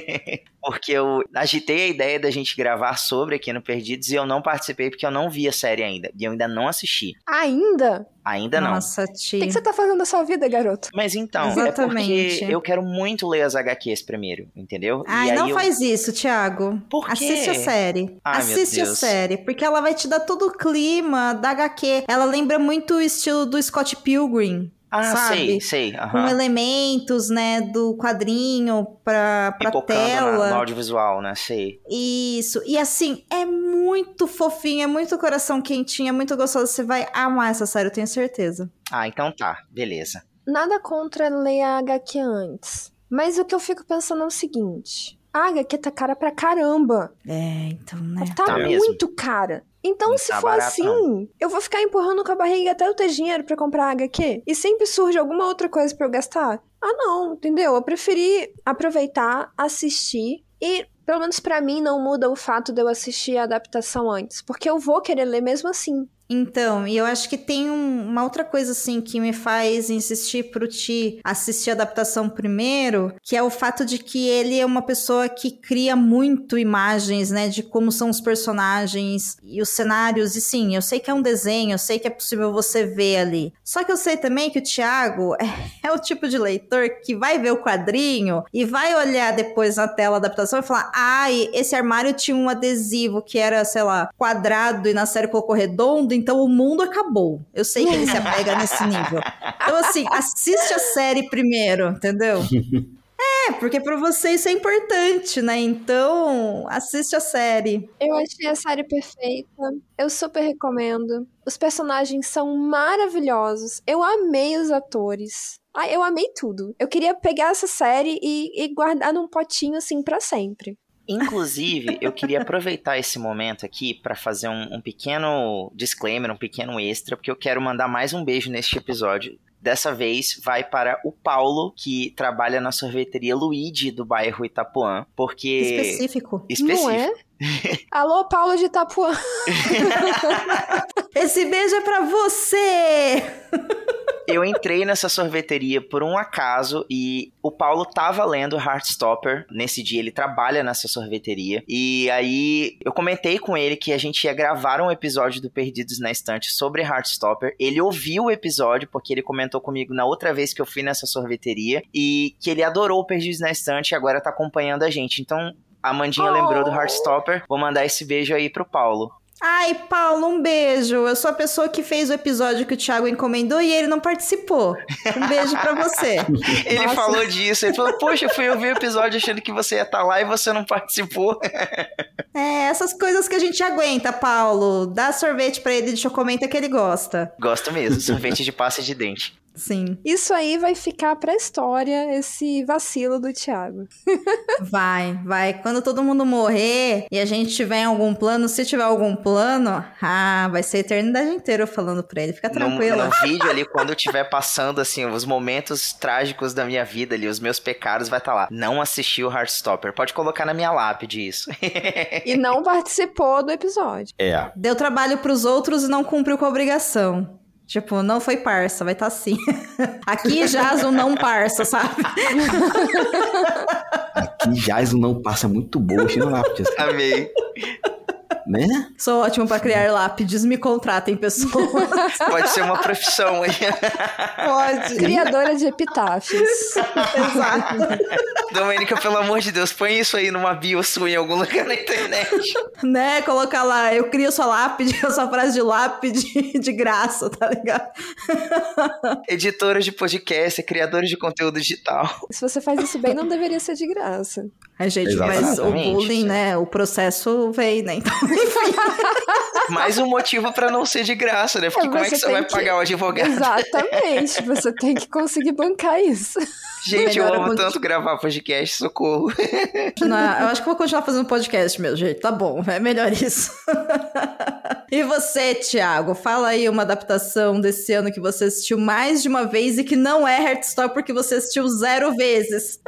porque eu agitei a ideia da gente gravar sobre aqui no Perdidos e eu não participei porque eu não vi a série ainda, e eu ainda não assisti. Ainda? Ainda não. Nossa, O que, tia. que você tá fazendo da sua vida, garoto? Mas então, Exatamente. é porque eu quero muito ler as HQs primeiro, entendeu? Ai, e aí não eu... faz isso, Thiago. Por quê? Assiste a série. Ai, meu Assiste a série, porque ela vai te dar todo o clima da HQ. Ela lembra muito o estilo do Scott Pilgrim. Ah, sabe? sei, sei. Com elementos, né, do quadrinho pra, pra Pipocando na- tela. no audiovisual, né? Sei. Isso. E assim, é muito fofinho, é muito coração quentinho, é muito gostoso. Você vai amar essa série, eu tenho certeza. Ah, então tá, beleza. Nada contra ler a HQ antes. Mas o que eu fico pensando é o seguinte: a HQ tá cara pra caramba. É, então, né? Tá, Tá mesmo. muito cara. Então, Não se tá for barato, assim, eu vou ficar empurrando com a barriga até eu ter dinheiro pra comprar HQ. E sempre surge alguma outra coisa pra eu gastar. Ah, não, entendeu? Eu preferi aproveitar, assistir e. Pelo menos pra mim não muda o fato de eu assistir a adaptação antes, porque eu vou querer ler mesmo assim. Então, e eu acho que tem um- uma outra coisa assim que me faz insistir pro Ti assistir a adaptação primeiro, que é o fato de que ele é uma pessoa que cria muito imagens, né, de como são os personagens e os cenários. E sim, eu sei que é um desenho, eu sei que é possível você ver ali. Só que eu sei também que o Thiago é, o tipo de leitor que vai ver o quadrinho e vai olhar depois na tela a adaptação e falar: ai, esse armário tinha um adesivo que era, sei lá, quadrado e na série colocou redondo, então o mundo acabou. Eu sei que ele se apega nesse nível. Então, assim, assiste a série primeiro, entendeu? É, porque pra você isso é importante, né? Então, assiste a série. Eu achei a série perfeita. Eu super recomendo. Os personagens são maravilhosos. Eu amei os atores. Ah, eu amei tudo. Eu queria pegar essa série e, e guardar num potinho assim pra sempre. Inclusive, eu queria aproveitar esse momento aqui para fazer um, um pequeno disclaimer, um pequeno extra, porque eu quero mandar mais um beijo neste episódio. Dessa vez vai para o Paulo, que trabalha na sorveteria Luigi do bairro Itapuã, porque. Específico. Específico. Não é? Alô, Paulo de Itapuã. Esse beijo é pra você! Eu entrei nessa sorveteria por um acaso e o Paulo tava lendo Heartstopper. Nesse dia ele trabalha nessa sorveteria. E aí eu comentei com ele que a gente ia gravar um episódio do Perdidos na Estante sobre Heartstopper. Ele ouviu o episódio porque ele comentou comigo na outra vez que eu fui nessa sorveteria e que ele adorou o Perdidos na Estante e agora tá acompanhando a gente. Então a Mandinha Oh. lembrou do Heartstopper. Vou mandar esse beijo aí pro Paulo. Ai, Paulo, um beijo. Eu sou a pessoa que fez o episódio que o Thiago encomendou e ele não participou. Um beijo pra você. Ele Nossa. falou disso. Ele falou: Poxa, eu fui ouvir o episódio achando que você ia estar lá e você não participou. É, essas coisas que a gente aguenta, Paulo. Dá sorvete pra ele de chocomenta que ele gosta. Gosto mesmo, sorvete de pasta de dente. Sim. Isso aí vai ficar pra história, esse vacilo do Thiago. Vai, vai. Quando todo mundo morrer e a gente tiver em algum plano, se tiver algum plano, ah, vai ser a eternidade inteira eu falando pra ele. Fica No, tranquilo. no vídeo ali, quando eu estiver passando, assim, os momentos trágicos da minha vida ali, os meus pecados, vai estar lá. Não assisti o Heartstopper. Pode colocar na minha lápide isso. E não participou do episódio. É. Deu trabalho pros outros e não cumpriu com a obrigação. Tipo, não foi parça, vai estar tá assim. Aqui jaz o não parça, sabe? Aqui jaz um não passa muito boa, cheio lápide, assim, Amei. Né? Sou ótimo pra criar lápides, me contratem, pessoas. Pode ser uma profissão aí. Pode. Criadora de epitáfios. Exato. Domênica, pelo amor de Deus, põe isso aí numa bio sua em algum lugar na internet. né? Colocar lá, eu crio sua lápide, a sua frase de lápide de graça, tá ligado? Editoras de podcast, criadores de conteúdo digital. Se você faz isso bem, não deveria ser de graça. Ai, gente, mas o Exatamente, bullying, né? O processo veio, né? Então, Mais um motivo pra não ser de graça, né? Porque É, como é que você vai que- pagar o advogado? Exatamente. Você tem que conseguir bancar isso. Gente, eu Melhora amo tanto gravar podcast, socorro. continuar- eu acho que vou continuar fazendo podcast mesmo, gente. Tá bom, é melhor isso. e você, Thiago? Fala aí uma adaptação desse ano que você assistiu mais de uma vez e que não é Heartstopper porque você assistiu zero vezes.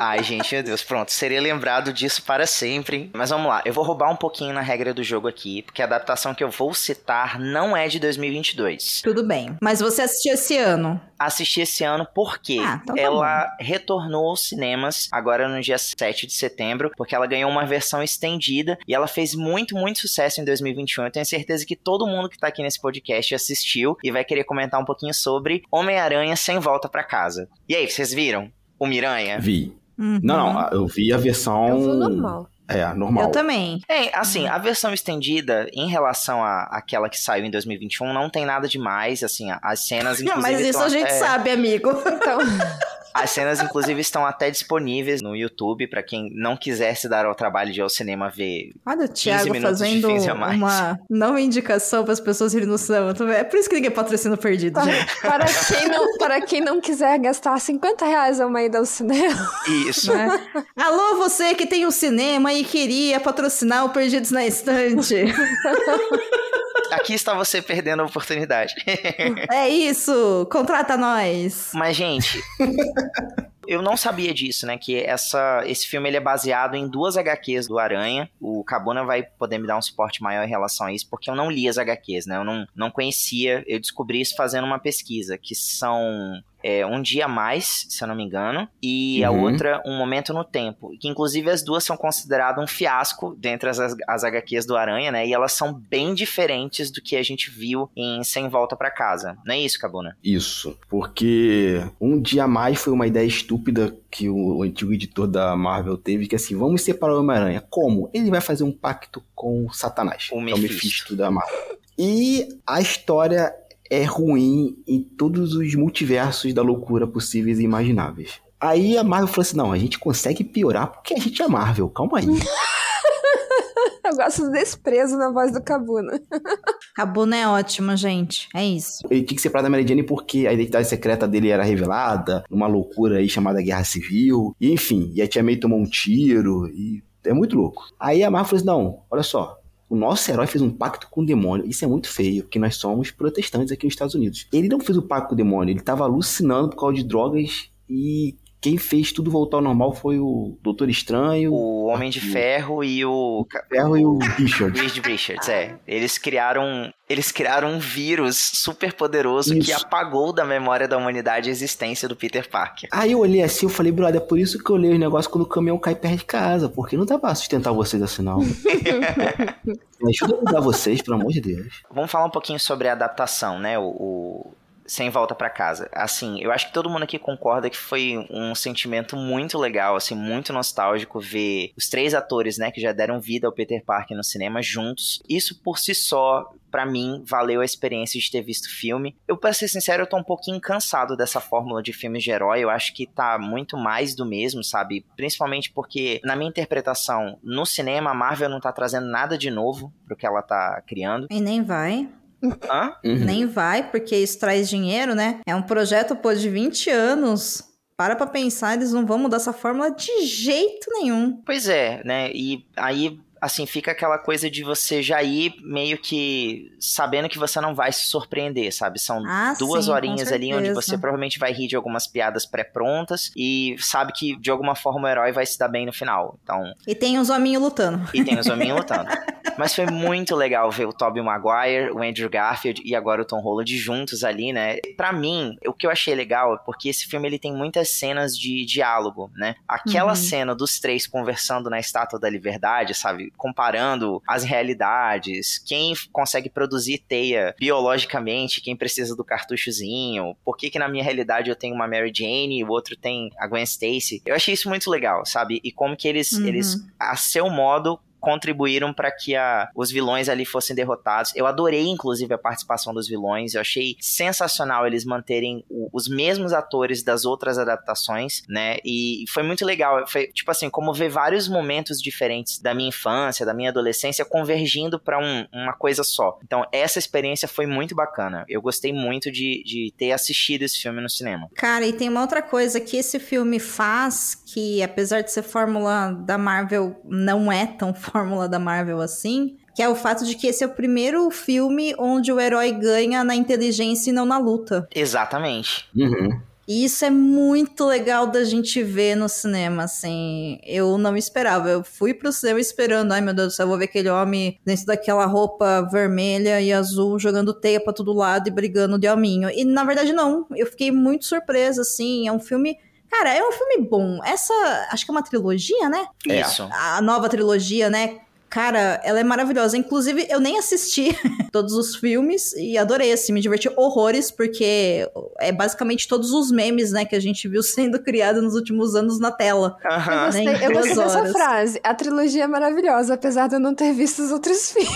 Ai, gente, meu Deus, pronto, seria lembrado disso para sempre. hein? Mas vamos lá, eu vou roubar um pouquinho na regra do jogo aqui, porque a adaptação que eu vou citar não é de 2022. Tudo bem. Mas você assistiu esse ano. Assisti esse ano porque Ah, então tá ela retornou aos cinemas agora no dia 7 de setembro, porque ela ganhou uma versão estendida e ela fez muito, muito sucesso em 2021. Eu tenho certeza que todo mundo que tá aqui nesse podcast assistiu e vai querer comentar um pouquinho sobre Homem-Aranha Sem Volta pra Casa. E aí, vocês viram? O Miranha? Vi. Uhum. Não, não, eu vi a versão. Eu vou normal. É, normal. Eu também. É, assim, a versão estendida, em relação à àquela que saiu em 2021, não tem nada demais, assim, as cenas, inclusive... Mas isso a gente até- sabe, amigo. Então, As cenas, inclusive, estão até disponíveis no YouTube, pra quem não quiser se dar ao trabalho de ir ao cinema ver. Olha o Thiago minutos de fazendo uma não indicação para as pessoas irem no cinema. também. É por isso que ninguém patrocina o perdido, gente. para quem, não, para quem não quiser gastar 50 reais a uma ida ao cinema, Isso. né? Alô, você que tem um cinema e queria patrocinar o Perdidos na Estante. Aqui está você perdendo a oportunidade. é isso, contrata nós. Mas, gente. Eu não sabia disso, né? Que essa, esse filme ele é baseado em duas HQs do Aranha. O Cabuna vai poder me dar um suporte maior em relação a isso, porque eu não li as HQs, né? Eu não, não conhecia. Eu descobri isso fazendo uma pesquisa, que são é, Um Dia a Mais, se eu não me engano, e a Uhum. outra Um Momento no Tempo. Que inclusive as duas são consideradas um fiasco dentre as, as HQs do Aranha, né? E elas são bem diferentes do que a gente viu em Sem Volta pra Casa. Não é isso, Cabuna? Isso, porque um dia a mais foi uma ideia estúpida que o, o antigo editor da Marvel teve, que assim, vamos separar o Homem-Aranha. Como? Ele vai fazer um pacto com o Satanás, O que é o Mephisto. Mephisto da Marvel. E a história é ruim em todos os multiversos da loucura possíveis e imagináveis. Aí a Marvel falou assim, não, a gente consegue piorar porque a gente é Marvel, calma aí. eu gosto do desprezo na voz do Cabuna. Cabuna é ótimo, gente. É isso. Ele tinha que separar da Mary Jane porque a identidade secreta dele era revelada, numa loucura aí chamada Guerra Civil. E enfim, e a Tia May tomou um tiro e é muito louco. Aí a Marvel falou assim, não, olha só, o nosso herói fez um pacto com o demônio. Isso é muito feio, porque nós somos protestantes aqui nos Estados Unidos. Ele não fez o pacto com o demônio, ele tava alucinando por causa de drogas e quem fez tudo voltar ao normal foi o Doutor Estranho, o Homem de Ferro e o Ferro e o Richard. Reed Richards, é. Eles criaram, eles criaram um vírus super poderoso que Isso. apagou da memória da humanidade a existência do Peter Parker. Aí eu olhei assim, eu falei, brother, é por isso que eu leio os negócios quando o caminhão cai perto de casa, porque não dá pra sustentar vocês assim, não. Me ajuda a ajudar vocês, pelo amor de Deus. Vamos falar um pouquinho sobre a adaptação, né? O, o Sem Volta pra Casa. Assim, eu acho que todo mundo aqui concorda que foi um sentimento muito legal, assim, muito nostálgico ver os três atores, né, que já deram vida ao Peter Parker no cinema juntos. Isso por si só, pra mim, valeu a experiência de ter visto o filme. Eu, pra ser sincero, eu tô um pouquinho cansado dessa fórmula de filmes de herói. Eu acho que tá muito mais do mesmo, sabe? Principalmente porque, na minha interpretação, no cinema, a Marvel não tá trazendo nada de novo pro que ela tá criando. E nem vai. Hã? Uhum. Nem vai, porque isso traz dinheiro, né? É um projeto, pô, de 20 anos. Para pra pensar, eles não vão mudar essa fórmula de jeito nenhum. Pois é, né? E aí, assim, fica aquela coisa de você já ir meio que sabendo que você não vai se surpreender, sabe? São Ah, duas sim, horinhas ali onde você provavelmente vai rir de algumas piadas pré-prontas e sabe que de alguma forma o herói vai se dar bem no final. Então, E tem uns hominhos lutando. e tem os hominhos lutando. Mas foi muito legal ver o Tobey Maguire, o Andrew Garfield e agora o Tom Holland juntos ali, né? Pra mim, o que eu achei legal é porque esse filme ele tem muitas cenas de diálogo, né? Aquela Uhum. cena dos três conversando na Estátua da Liberdade, sabe? Comparando as realidades, quem consegue produzir teia biologicamente, quem precisa do cartuchozinho, por que que na minha realidade eu tenho uma Mary Jane e o outro tem a Gwen Stacy. Eu achei isso muito legal, sabe? E como que eles, Uhum. eles a seu modo contribuíram para que a, os vilões ali fossem derrotados. Eu adorei, inclusive, a participação dos vilões. Eu achei sensacional eles manterem o- os mesmos atores das outras adaptações, né? E foi muito legal. Foi, tipo assim, como ver vários momentos diferentes da minha infância, da minha adolescência, convergindo para uma coisa só. Então, essa experiência foi muito bacana. Eu gostei muito de, de ter assistido esse filme no cinema. Cara, e tem uma outra coisa que esse filme faz, que apesar de ser fórmula da Marvel, não é tão fórmula da Marvel assim, que é o fato de que esse é o primeiro filme onde o herói ganha na inteligência e não na luta. Exatamente. Uhum. E isso é muito legal da gente ver no cinema, assim. Eu não esperava. Eu fui pro cinema esperando, ai meu Deus do céu, eu vou ver aquele homem dentro daquela roupa vermelha e azul jogando teia pra todo lado e brigando de hominho. E na verdade não. Eu fiquei muito surpresa, assim. É um filme. Cara, é um filme bom. Essa, acho que é uma trilogia, né? Isso. A nova trilogia, né? Cara, ela é maravilhosa. Inclusive, eu nem assisti todos os filmes e adorei, assim, me diverti horrores, porque é basicamente todos os memes, né, que a gente viu sendo criados nos últimos anos na tela. Eu Nem eu gostei duas dessa frase. A trilogia é maravilhosa, apesar de eu não ter visto os outros filmes.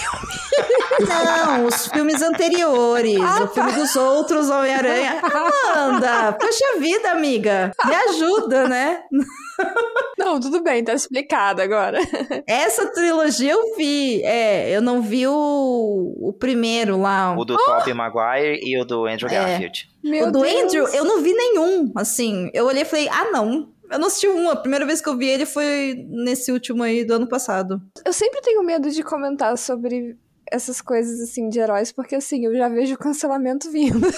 Não, os filmes anteriores, Ah, o filme dos outros Homem-Aranha. Amanda, poxa vida, amiga, me ajuda, né? Não, tudo bem, tá explicado agora. Essa trilogia eu vi, é, eu não vi o, o primeiro lá, O do Tobey Maguire e o do Andrew É. Garfield. Meu o do Deus. Andrew, eu não vi nenhum. Assim, eu olhei e falei, ah, não. Eu não assisti um. A primeira vez que eu vi ele foi nesse último aí do ano passado. Eu sempre tenho medo de comentar sobre essas coisas assim de heróis, porque assim, eu já vejo o cancelamento vindo.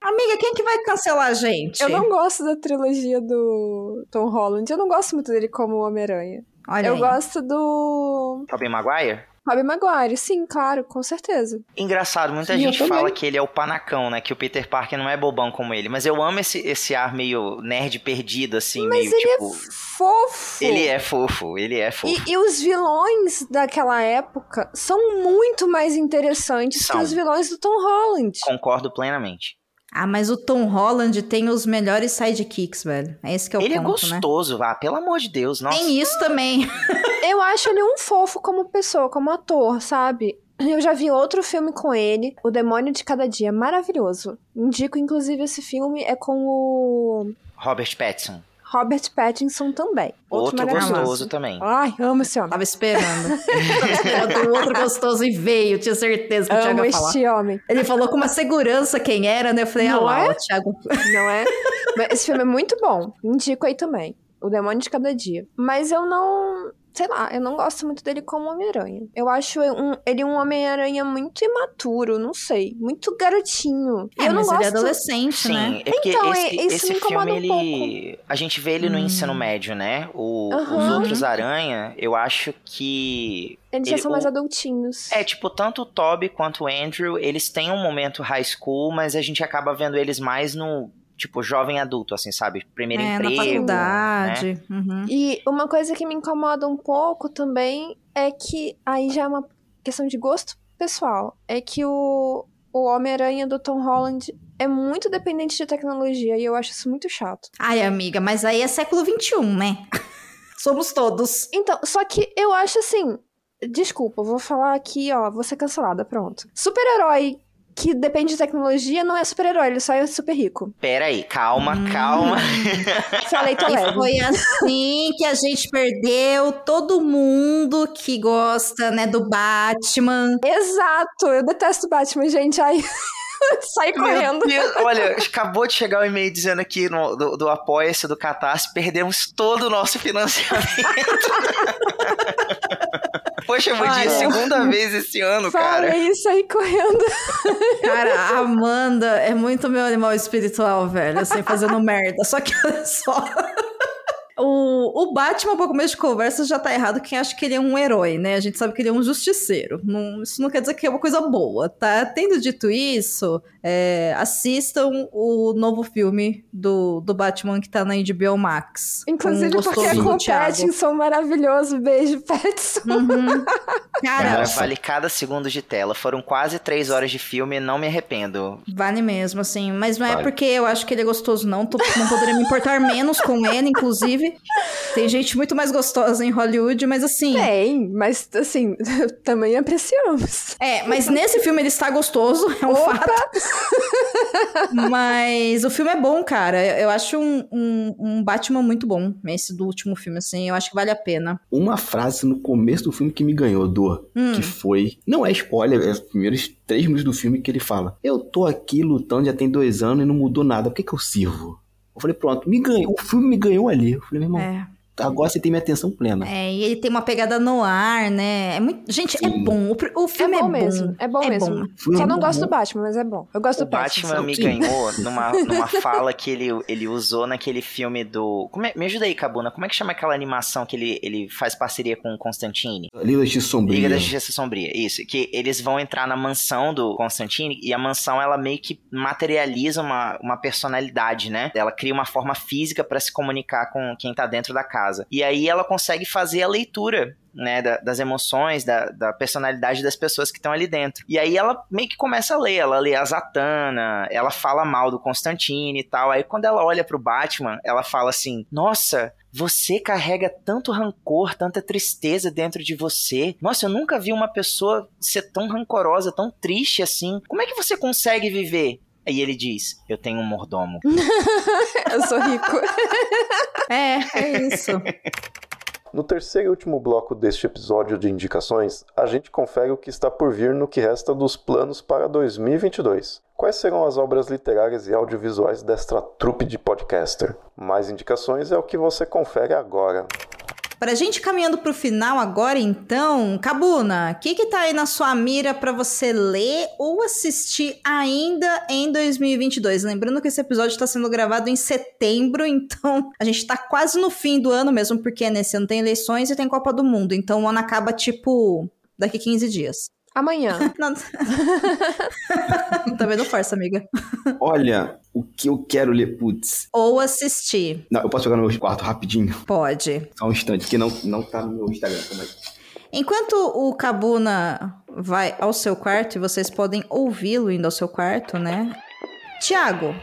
Amiga, quem que vai cancelar a gente? Eu não gosto da trilogia do Tom Holland. Eu não gosto muito dele como Homem-Aranha. Olha Eu aí. gosto do Tobey Maguire? Tobey Maguire, sim, claro, com certeza. Engraçado, muita Sim, gente fala que ele é o panacão, né? Que o Peter Parker não é bobão como ele. Mas eu amo esse, esse ar meio nerd perdido, assim, Mas meio ele tipo. é fofo. Ele é fofo, ele é fofo. E, e os vilões daquela época são muito mais interessantes São. que os vilões do Tom Holland. Concordo plenamente. Ah, mas o Tom Holland tem os melhores sidekicks, velho. É esse que é o ele é ponto, né? gostoso, vá, pelo amor de Deus. Nossa. Tem isso também. Eu acho ele um fofo como pessoa, como ator, sabe? Eu já vi outro filme com ele, O Demônio de Cada Dia, maravilhoso. Indico, inclusive, esse filme é com o Robert Pattinson. Robert Pattinson também. Outro, maravilhoso. gostoso também. Ai, amo esse homem. Tava esperando. Tava esperando o outro gostoso e veio. Tinha certeza que o Thiago Amo ia falar. este homem. Ele falou com uma segurança quem era, né? Eu falei, ah lá, é? o Thiago. não é? Mas esse filme é muito bom. Indico aí também. O Demônio de Cada Dia. Mas eu não. Sei lá, eu não gosto muito dele como Homem-Aranha. Eu acho um- ele um Homem-Aranha muito imaturo, não sei. Muito garotinho. É, eu não mas ele é gosto. adolescente, Sim, né? é porque Então, esse, é- isso esse me incomoda filme, um ele. A gente vê ele no Hum. ensino médio, né? O- Os Aham. outros Aranha, eu acho que. Eles já ele- são mais o- adultinhos. É, tipo, tanto o Toby quanto o Andrew, eles têm um momento high school, mas a gente acaba vendo eles mais no, tipo, jovem adulto, assim, sabe? Primeiro É, emprego. na né? faculdade. Uhum. E uma coisa que me incomoda um pouco também é que aí já é uma questão de gosto pessoal. É que o, o Homem-Aranha do Tom Holland é muito dependente de tecnologia e eu acho isso muito chato. Ai, amiga, mas aí é século XXI, né? Somos todos. Então, só que eu acho assim. Desculpa, vou falar aqui, ó, vou ser cancelada, pronto. Super-herói que depende de tecnologia não é super-herói, ele só é super rico. Pera aí, calma, calma. Falei, tô leve. foi assim que a gente perdeu todo mundo que gosta, né, do Batman. Exato, eu detesto Batman, gente. Ai, sai correndo. Deus, olha, acabou de chegar o e-mail dizendo aqui no, do, do Apoia-se, do Catarse, perdemos todo o nosso financiamento. Poxa, Mudi, Olha. segunda vez esse ano, cara. Falei, sai correndo. Cara, a Amanda é muito meu animal espiritual, velho, assim, fazendo merda. Só que olha só. O, o Batman, para começo de conversa, já tá errado quem acha que ele é um herói, né? A gente sabe que ele é um justiceiro. Não- isso não quer dizer que é uma coisa boa, tá? Tendo dito isso, é, assistam o novo filme do, do Batman que tá na HBO Max. Inclusive o porque é com o. Pattinson maravilhoso. Beijo, Pattinson. Uhum. Cara, vale cada segundo de tela. Foram quase três horas de filme, não me arrependo. Vale mesmo, assim. Mas não é Vale. porque eu acho que ele é gostoso, não. Tô- não poderia me importar menos com ele, inclusive. Tem gente muito mais gostosa em Hollywood, mas assim. Tem, mas assim, também apreciamos. É, mas nesse filme ele está gostoso, é um Opa! fato. Mas o filme é bom, cara. Eu eu acho um, um, um Batman muito bom, esse do último filme, assim. Eu acho que vale a pena. Uma frase no começo do filme que me ganhou, dor, Hum. que foi. Não é spoiler, é os primeiros três minutos do filme que ele fala. Eu tô aqui lutando já tem dois anos e não mudou nada. Por que, que eu sirvo? Eu falei, pronto, me ganhou. O filme me ganhou ali. Eu falei, meu irmão, É. agora você tem minha atenção plena. É, e ele tem uma pegada no ar, né? É muito... Gente, é Sim. bom. O, o É filme é bom bom. mesmo. É bom mesmo. Foi Só não bom, gosto bom. do Batman, mas é bom. Eu gosto O do Pattinson. Batman me ganhou numa, numa fala que ele, ele usou naquele filme do. Como é- me ajuda aí, Cabuna. Como é que chama aquela animação que ele, ele faz parceria com o Constantine? Liga da Justiça Sombria. Liga da Justiça Sombria, isso. Que eles vão entrar na mansão do Constantine e a mansão ela meio que materializa uma, uma personalidade, né? Ela cria uma forma física pra se comunicar com quem tá dentro da casa. E aí ela consegue fazer a leitura. Né, da- das emoções, da, da personalidade das pessoas que estão ali dentro. E aí ela meio que começa a ler, ela lê a Zatanna, ela fala mal do Constantine e tal. Aí quando ela olha pro Batman, ela fala assim: Nossa, você carrega tanto rancor, tanta tristeza dentro de você. Nossa, eu nunca vi uma pessoa ser tão rancorosa, tão triste assim. Como é que você consegue viver? Aí ele diz: Eu tenho um mordomo. Eu sou rico. É, é isso. No terceiro e último bloco deste episódio de indicações, a gente confere o que está por vir no que resta dos planos para 2022. Quais serão as obras literárias e audiovisuais desta trupe de podcaster? Mais indicações é o que você confere agora. Pra gente caminhando pro final agora, então, Cabuna, o que que tá aí na sua mira pra você ler ou assistir ainda em 2022? Lembrando que esse episódio tá sendo gravado em setembro, então a gente tá quase no fim do ano mesmo, porque nesse ano tem eleições e tem Copa do Mundo, então o ano acaba, tipo, daqui 15 dias. Amanhã. Não... Também não força, amiga. Olha, o que eu quero ler, putz. Ou assistir, Não, eu posso jogar no meu quarto rapidinho? pode. Só um instante, que não, não tá no meu Instagram. Calma aí. Enquanto o Cabuna vai ao seu quarto, e vocês podem ouvi-lo indo ao seu quarto, né? Tiago,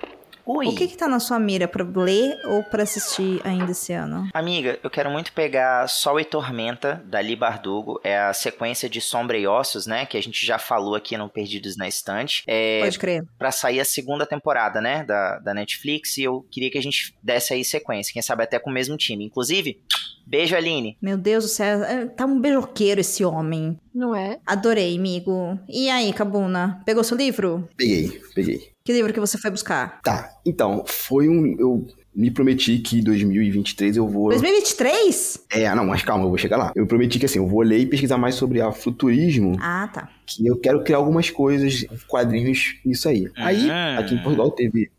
Ui. o que que tá na sua mira pra ler ou pra assistir ainda esse ano? Amiga, eu quero muito pegar Sol e Tormenta, da Li Bardugo. É a sequência de Sombra e Ossos, né? Que a gente já falou aqui no Perdidos na Estante. É Pode crer. pra sair a segunda temporada, né? Da, da Netflix. E eu queria que a gente desse aí sequência. Quem sabe até com o mesmo time. Inclusive, beijo, Aline. Meu Deus do céu, é, tá um beijoqueiro esse homem. Não é? Adorei, amigo. E aí, Cabuna, pegou seu livro? Peguei, peguei. Que livro que você foi buscar? Tá, então, foi um. Eu me prometi que em 2023 eu vou. 2023? É, não, mas calma, eu vou chegar lá. Eu prometi que assim, eu vou ler e pesquisar mais sobre afrofuturismo, Ah, tá. que eu quero criar algumas coisas, quadrinhos nisso aí. Aí, Ah. aqui em Portugal teve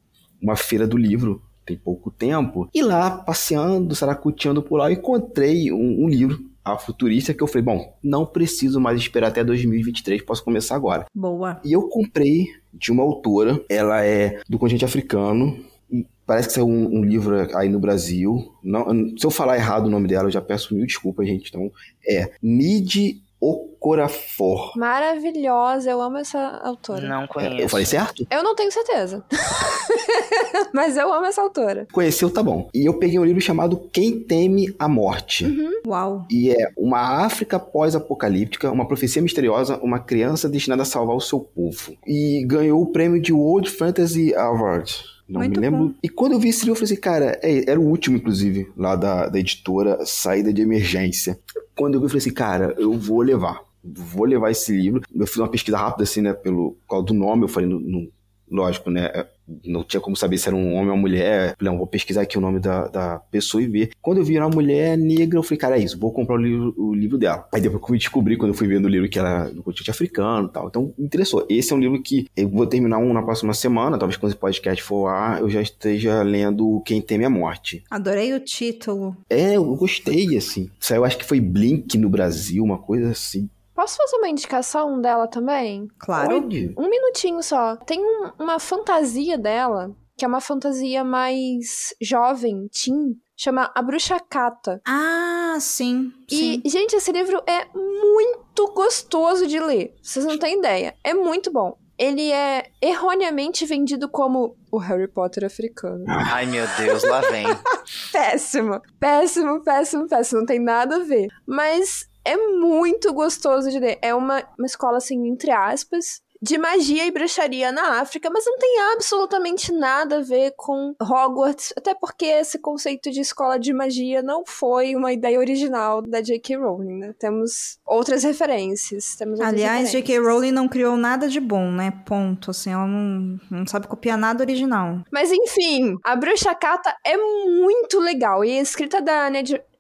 uma feira do livro, tem pouco tempo, e lá, passeando, saracuteando por lá, eu encontrei um, um livro afrofuturista que eu falei, bom, não preciso mais esperar até 2023, posso começar agora. Boa. E eu comprei de uma autora, ela é do continente africano, e parece que saiu um, um livro aí no Brasil. Não, se eu falar errado o nome dela, eu já peço mil desculpas, gente. Então, é Nid Okorafor. Maravilhosa, eu amo essa autora. Não É, conheço. Eu falei certo? Eu não tenho certeza. Mas eu amo essa autora. Conheceu, tá bom. E eu peguei um livro chamado Quem Teme a Morte. Uau. E é uma África pós-apocalíptica, uma profecia misteriosa, uma criança destinada a salvar o seu povo. E ganhou o prêmio de World Fantasy Award. Não Muito me lembro. bom. E quando eu vi esse livro, eu falei assim, cara, é- era o último, inclusive, lá da, da editora Saída de Emergência. Quando eu vi, eu falei assim, cara, eu vou levar. Vou levar esse livro. Eu fiz uma pesquisa rápida, assim, né, pelo qual do nome, eu falei, no, no- lógico, né, é, não tinha como saber se era um homem ou uma mulher. Falei, não, vou pesquisar aqui o nome da, da pessoa e ver. Quando eu vi era uma mulher negra, eu falei, cara, é isso, vou comprar o livro, o livro dela. Aí depois que eu descobri, quando eu fui vendo o livro, que era do continente africano e tal. Então, me interessou. Esse é um livro que eu vou terminar um na próxima semana, talvez quando esse podcast for lá, eu já esteja lendo Quem Teme a Morte. Adorei o título. É, eu gostei, assim. Saiu, acho que foi Blink no Brasil, uma coisa assim. Posso fazer uma indicação dela também? Claro. Pode. Um minutinho só. Tem um- uma fantasia dela, que é uma fantasia mais jovem, teen, chama A Bruxa Cata. Ah, sim. sim. E, gente, esse livro é muito gostoso de ler. Vocês não têm ideia. É muito bom. Ele é erroneamente vendido como o Harry Potter africano. Ai, meu Deus, lá vem. Péssimo. Péssimo, péssimo, péssimo. Não tem nada a ver. Mas é muito gostoso de ler. É uma, uma escola, assim, entre aspas, de magia e bruxaria na África, mas não tem absolutamente nada a ver com Hogwarts, até porque esse conceito de escola de magia não foi uma ideia original da J.K. Rowling, né? Temos outras referências. Temos outras Aliás, J.K. Rowling não criou nada de bom, né? Ponto. Assim, ela não, não sabe copiar nada original. Mas enfim, a Bruxa Cata é muito legal. E a escrita da.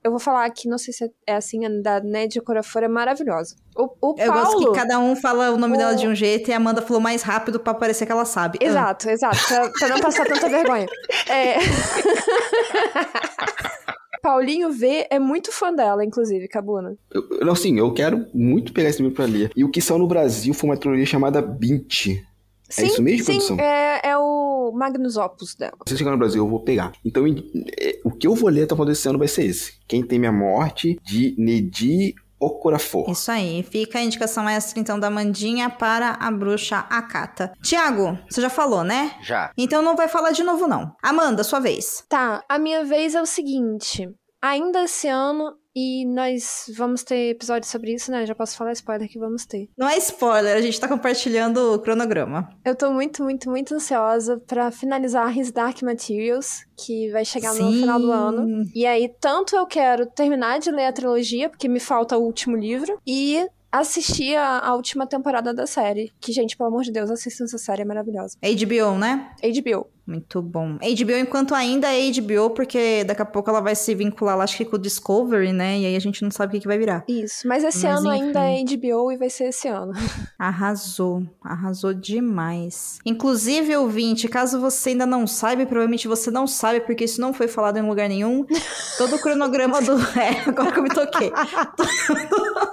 Eu vou falar aqui, não sei se é assim, a da Ned Corafor é maravilhosa. O, o Eu Paulo... gosto que cada um fala o nome o- dela de um jeito e a Amanda falou mais rápido pra parecer que ela sabe. Ah. Exato, exato. Pra, pra não passar tanta vergonha. É... Paulinho V é muito fã dela, inclusive, Cabuna. Eu, assim, eu quero muito pegar esse livro pra ler. E o que saiu no Brasil foi uma trilogia chamada Bint. É isso mesmo, sim, produção? é, é o Magnus Opus dela. Se chegar no Brasil, eu vou pegar. Então, é, o que eu vou ler até o final desse ano vai ser esse. Quem Teme a Morte, de Nedi Okorafor. Isso aí. Fica a indicação extra, então, da Mandinha para a bruxa Akata. Tiago, você já falou, né? Já. Então não vai falar de novo, não. Amanda, sua vez. Tá, a minha vez é o seguinte. Ainda esse ano, e nós vamos ter episódio sobre isso, né? Já posso falar spoiler que vamos ter. Não é spoiler, a gente tá compartilhando o cronograma. Eu tô muito, muito, muito ansiosa pra finalizar His Dark Materials, que vai chegar no Sim. final do ano. E aí, tanto eu quero terminar de ler a trilogia, porque me falta o último livro, e assistir a, a última temporada da série. Que, gente, pelo amor de Deus, assistam essa série, é maravilhosa. HBO, né? HBO. Muito bom. HBO enquanto ainda é HBO, porque daqui a pouco ela vai se vincular, lá, acho que com o Discovery, né? E aí a gente não sabe o que, que vai virar. Isso. Mas esse Mas ano enfim. ainda é HBO e vai ser esse ano. Arrasou, arrasou demais. Inclusive, ouvinte, caso você ainda não saiba, provavelmente você não sabe, porque isso não foi falado em lugar nenhum, todo o cronograma do. É, agora que eu me toquei.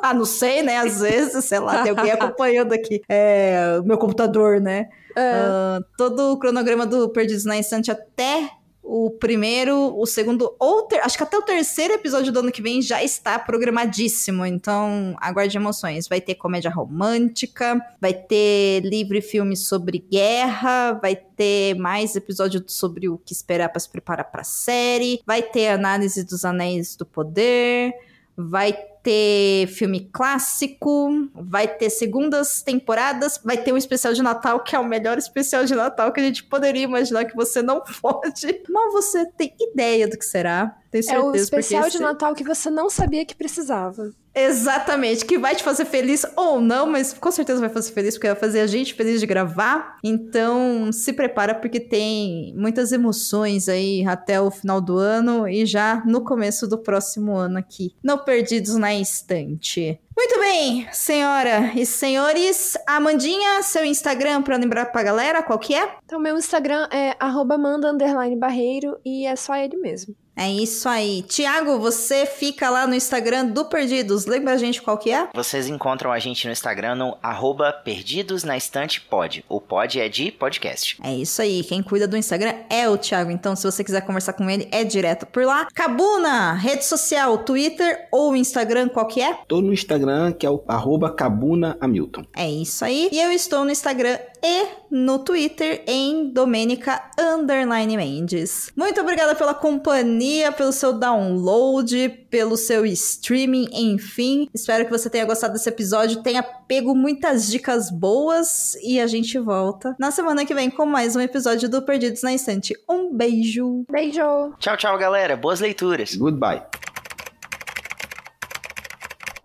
ah, não sei, né? Às vezes, sei lá, tem alguém acompanhando aqui. É, o meu computador, né? Ah, todo o cronograma do Perdidos na Instante até o primeiro, o segundo, ou ter- acho que até o terceiro episódio do ano que vem já está programadíssimo. Então, aguarde emoções. Vai ter comédia romântica, vai ter livro e filme sobre guerra, vai ter mais episódio sobre o que esperar para se preparar para a série, vai ter análise dos Anéis do Poder, vai ter filme clássico, vai ter segundas temporadas, vai ter um especial de Natal que é o melhor especial de Natal que a gente poderia imaginar que você não pode. Mal você tem ideia do que será. Tenho É certeza. o especial de esse- Natal que você não sabia que precisava. Exatamente, que vai te fazer feliz ou não, mas com certeza vai fazer feliz, porque vai fazer a gente feliz de gravar. Então, se prepara, porque tem muitas emoções aí até o final do ano e já no começo do próximo ano aqui. No Perdidos na Estante. Muito bem, senhora e senhores. Amandinha, seu Instagram pra lembrar pra galera qual que é? Então, meu Instagram é arroba manda underline barreiro e é só ele mesmo. É isso aí. Tiago, você fica lá no Instagram do Perdidos. Lembra a gente qual que é? Vocês encontram a gente no Instagram no arroba Perdidos na Estante Pod. O pod é de podcast. É isso aí, quem cuida do Instagram é o Thiago, então se você quiser conversar com ele, é direto por lá. Cabuna, rede social, Twitter ou Instagram, qual que é? Tô no Instagram Instagram, que é o arroba Cabuna Hamilton. É isso aí. E eu estou no Instagram e no Twitter em Domênica Underline Mendes. Muito obrigada pela companhia, pelo seu download, pelo seu streaming, enfim. Espero que você tenha gostado desse episódio, tenha pego muitas dicas boas e a gente volta na semana que vem com mais um episódio do Perdidos na Estante. Um beijo! Beijo! Tchau, tchau, galera. Boas leituras. Goodbye.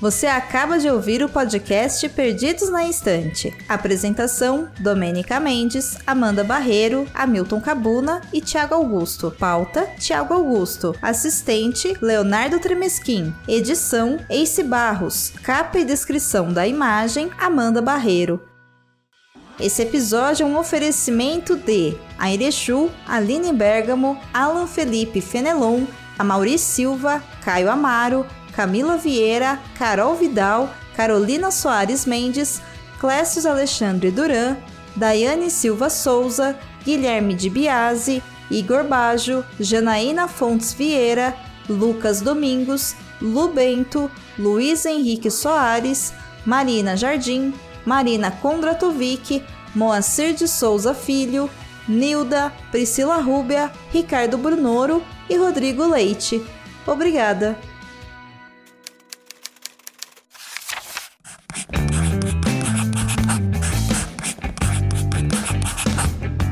Você acaba de ouvir o podcast Perdidos na Estante. Apresentação: Domênica Mendes, Amanda Barreiro, Hamilton Cabuna e Tiago Augusto. Pauta: Tiago Augusto. Assistente: Leonardo Tremesquim. Edição: Ace Barros. Capa e descrição da imagem: Amanda Barreiro. Esse episódio é um oferecimento de Airechu, Aline Bergamo, Alan Felipe Fenelon, Amaury Silva, Caio Amaro, Camila Vieira, Carol Vidal, Carolina Soares Mendes, Clécius Alexandre Duran, Daiane Silva Souza, Guilherme de Biase, Igor Bajo, Janaína Fontes Vieira, Lucas Domingos, Lu Bento, Luiz Henrique Soares, Marina Jardim, Marina Kondratovic, Moacir de Souza Filho, Nilda, Priscila Rúbia, Ricardo Brunoro e Rodrigo Leite. Obrigada!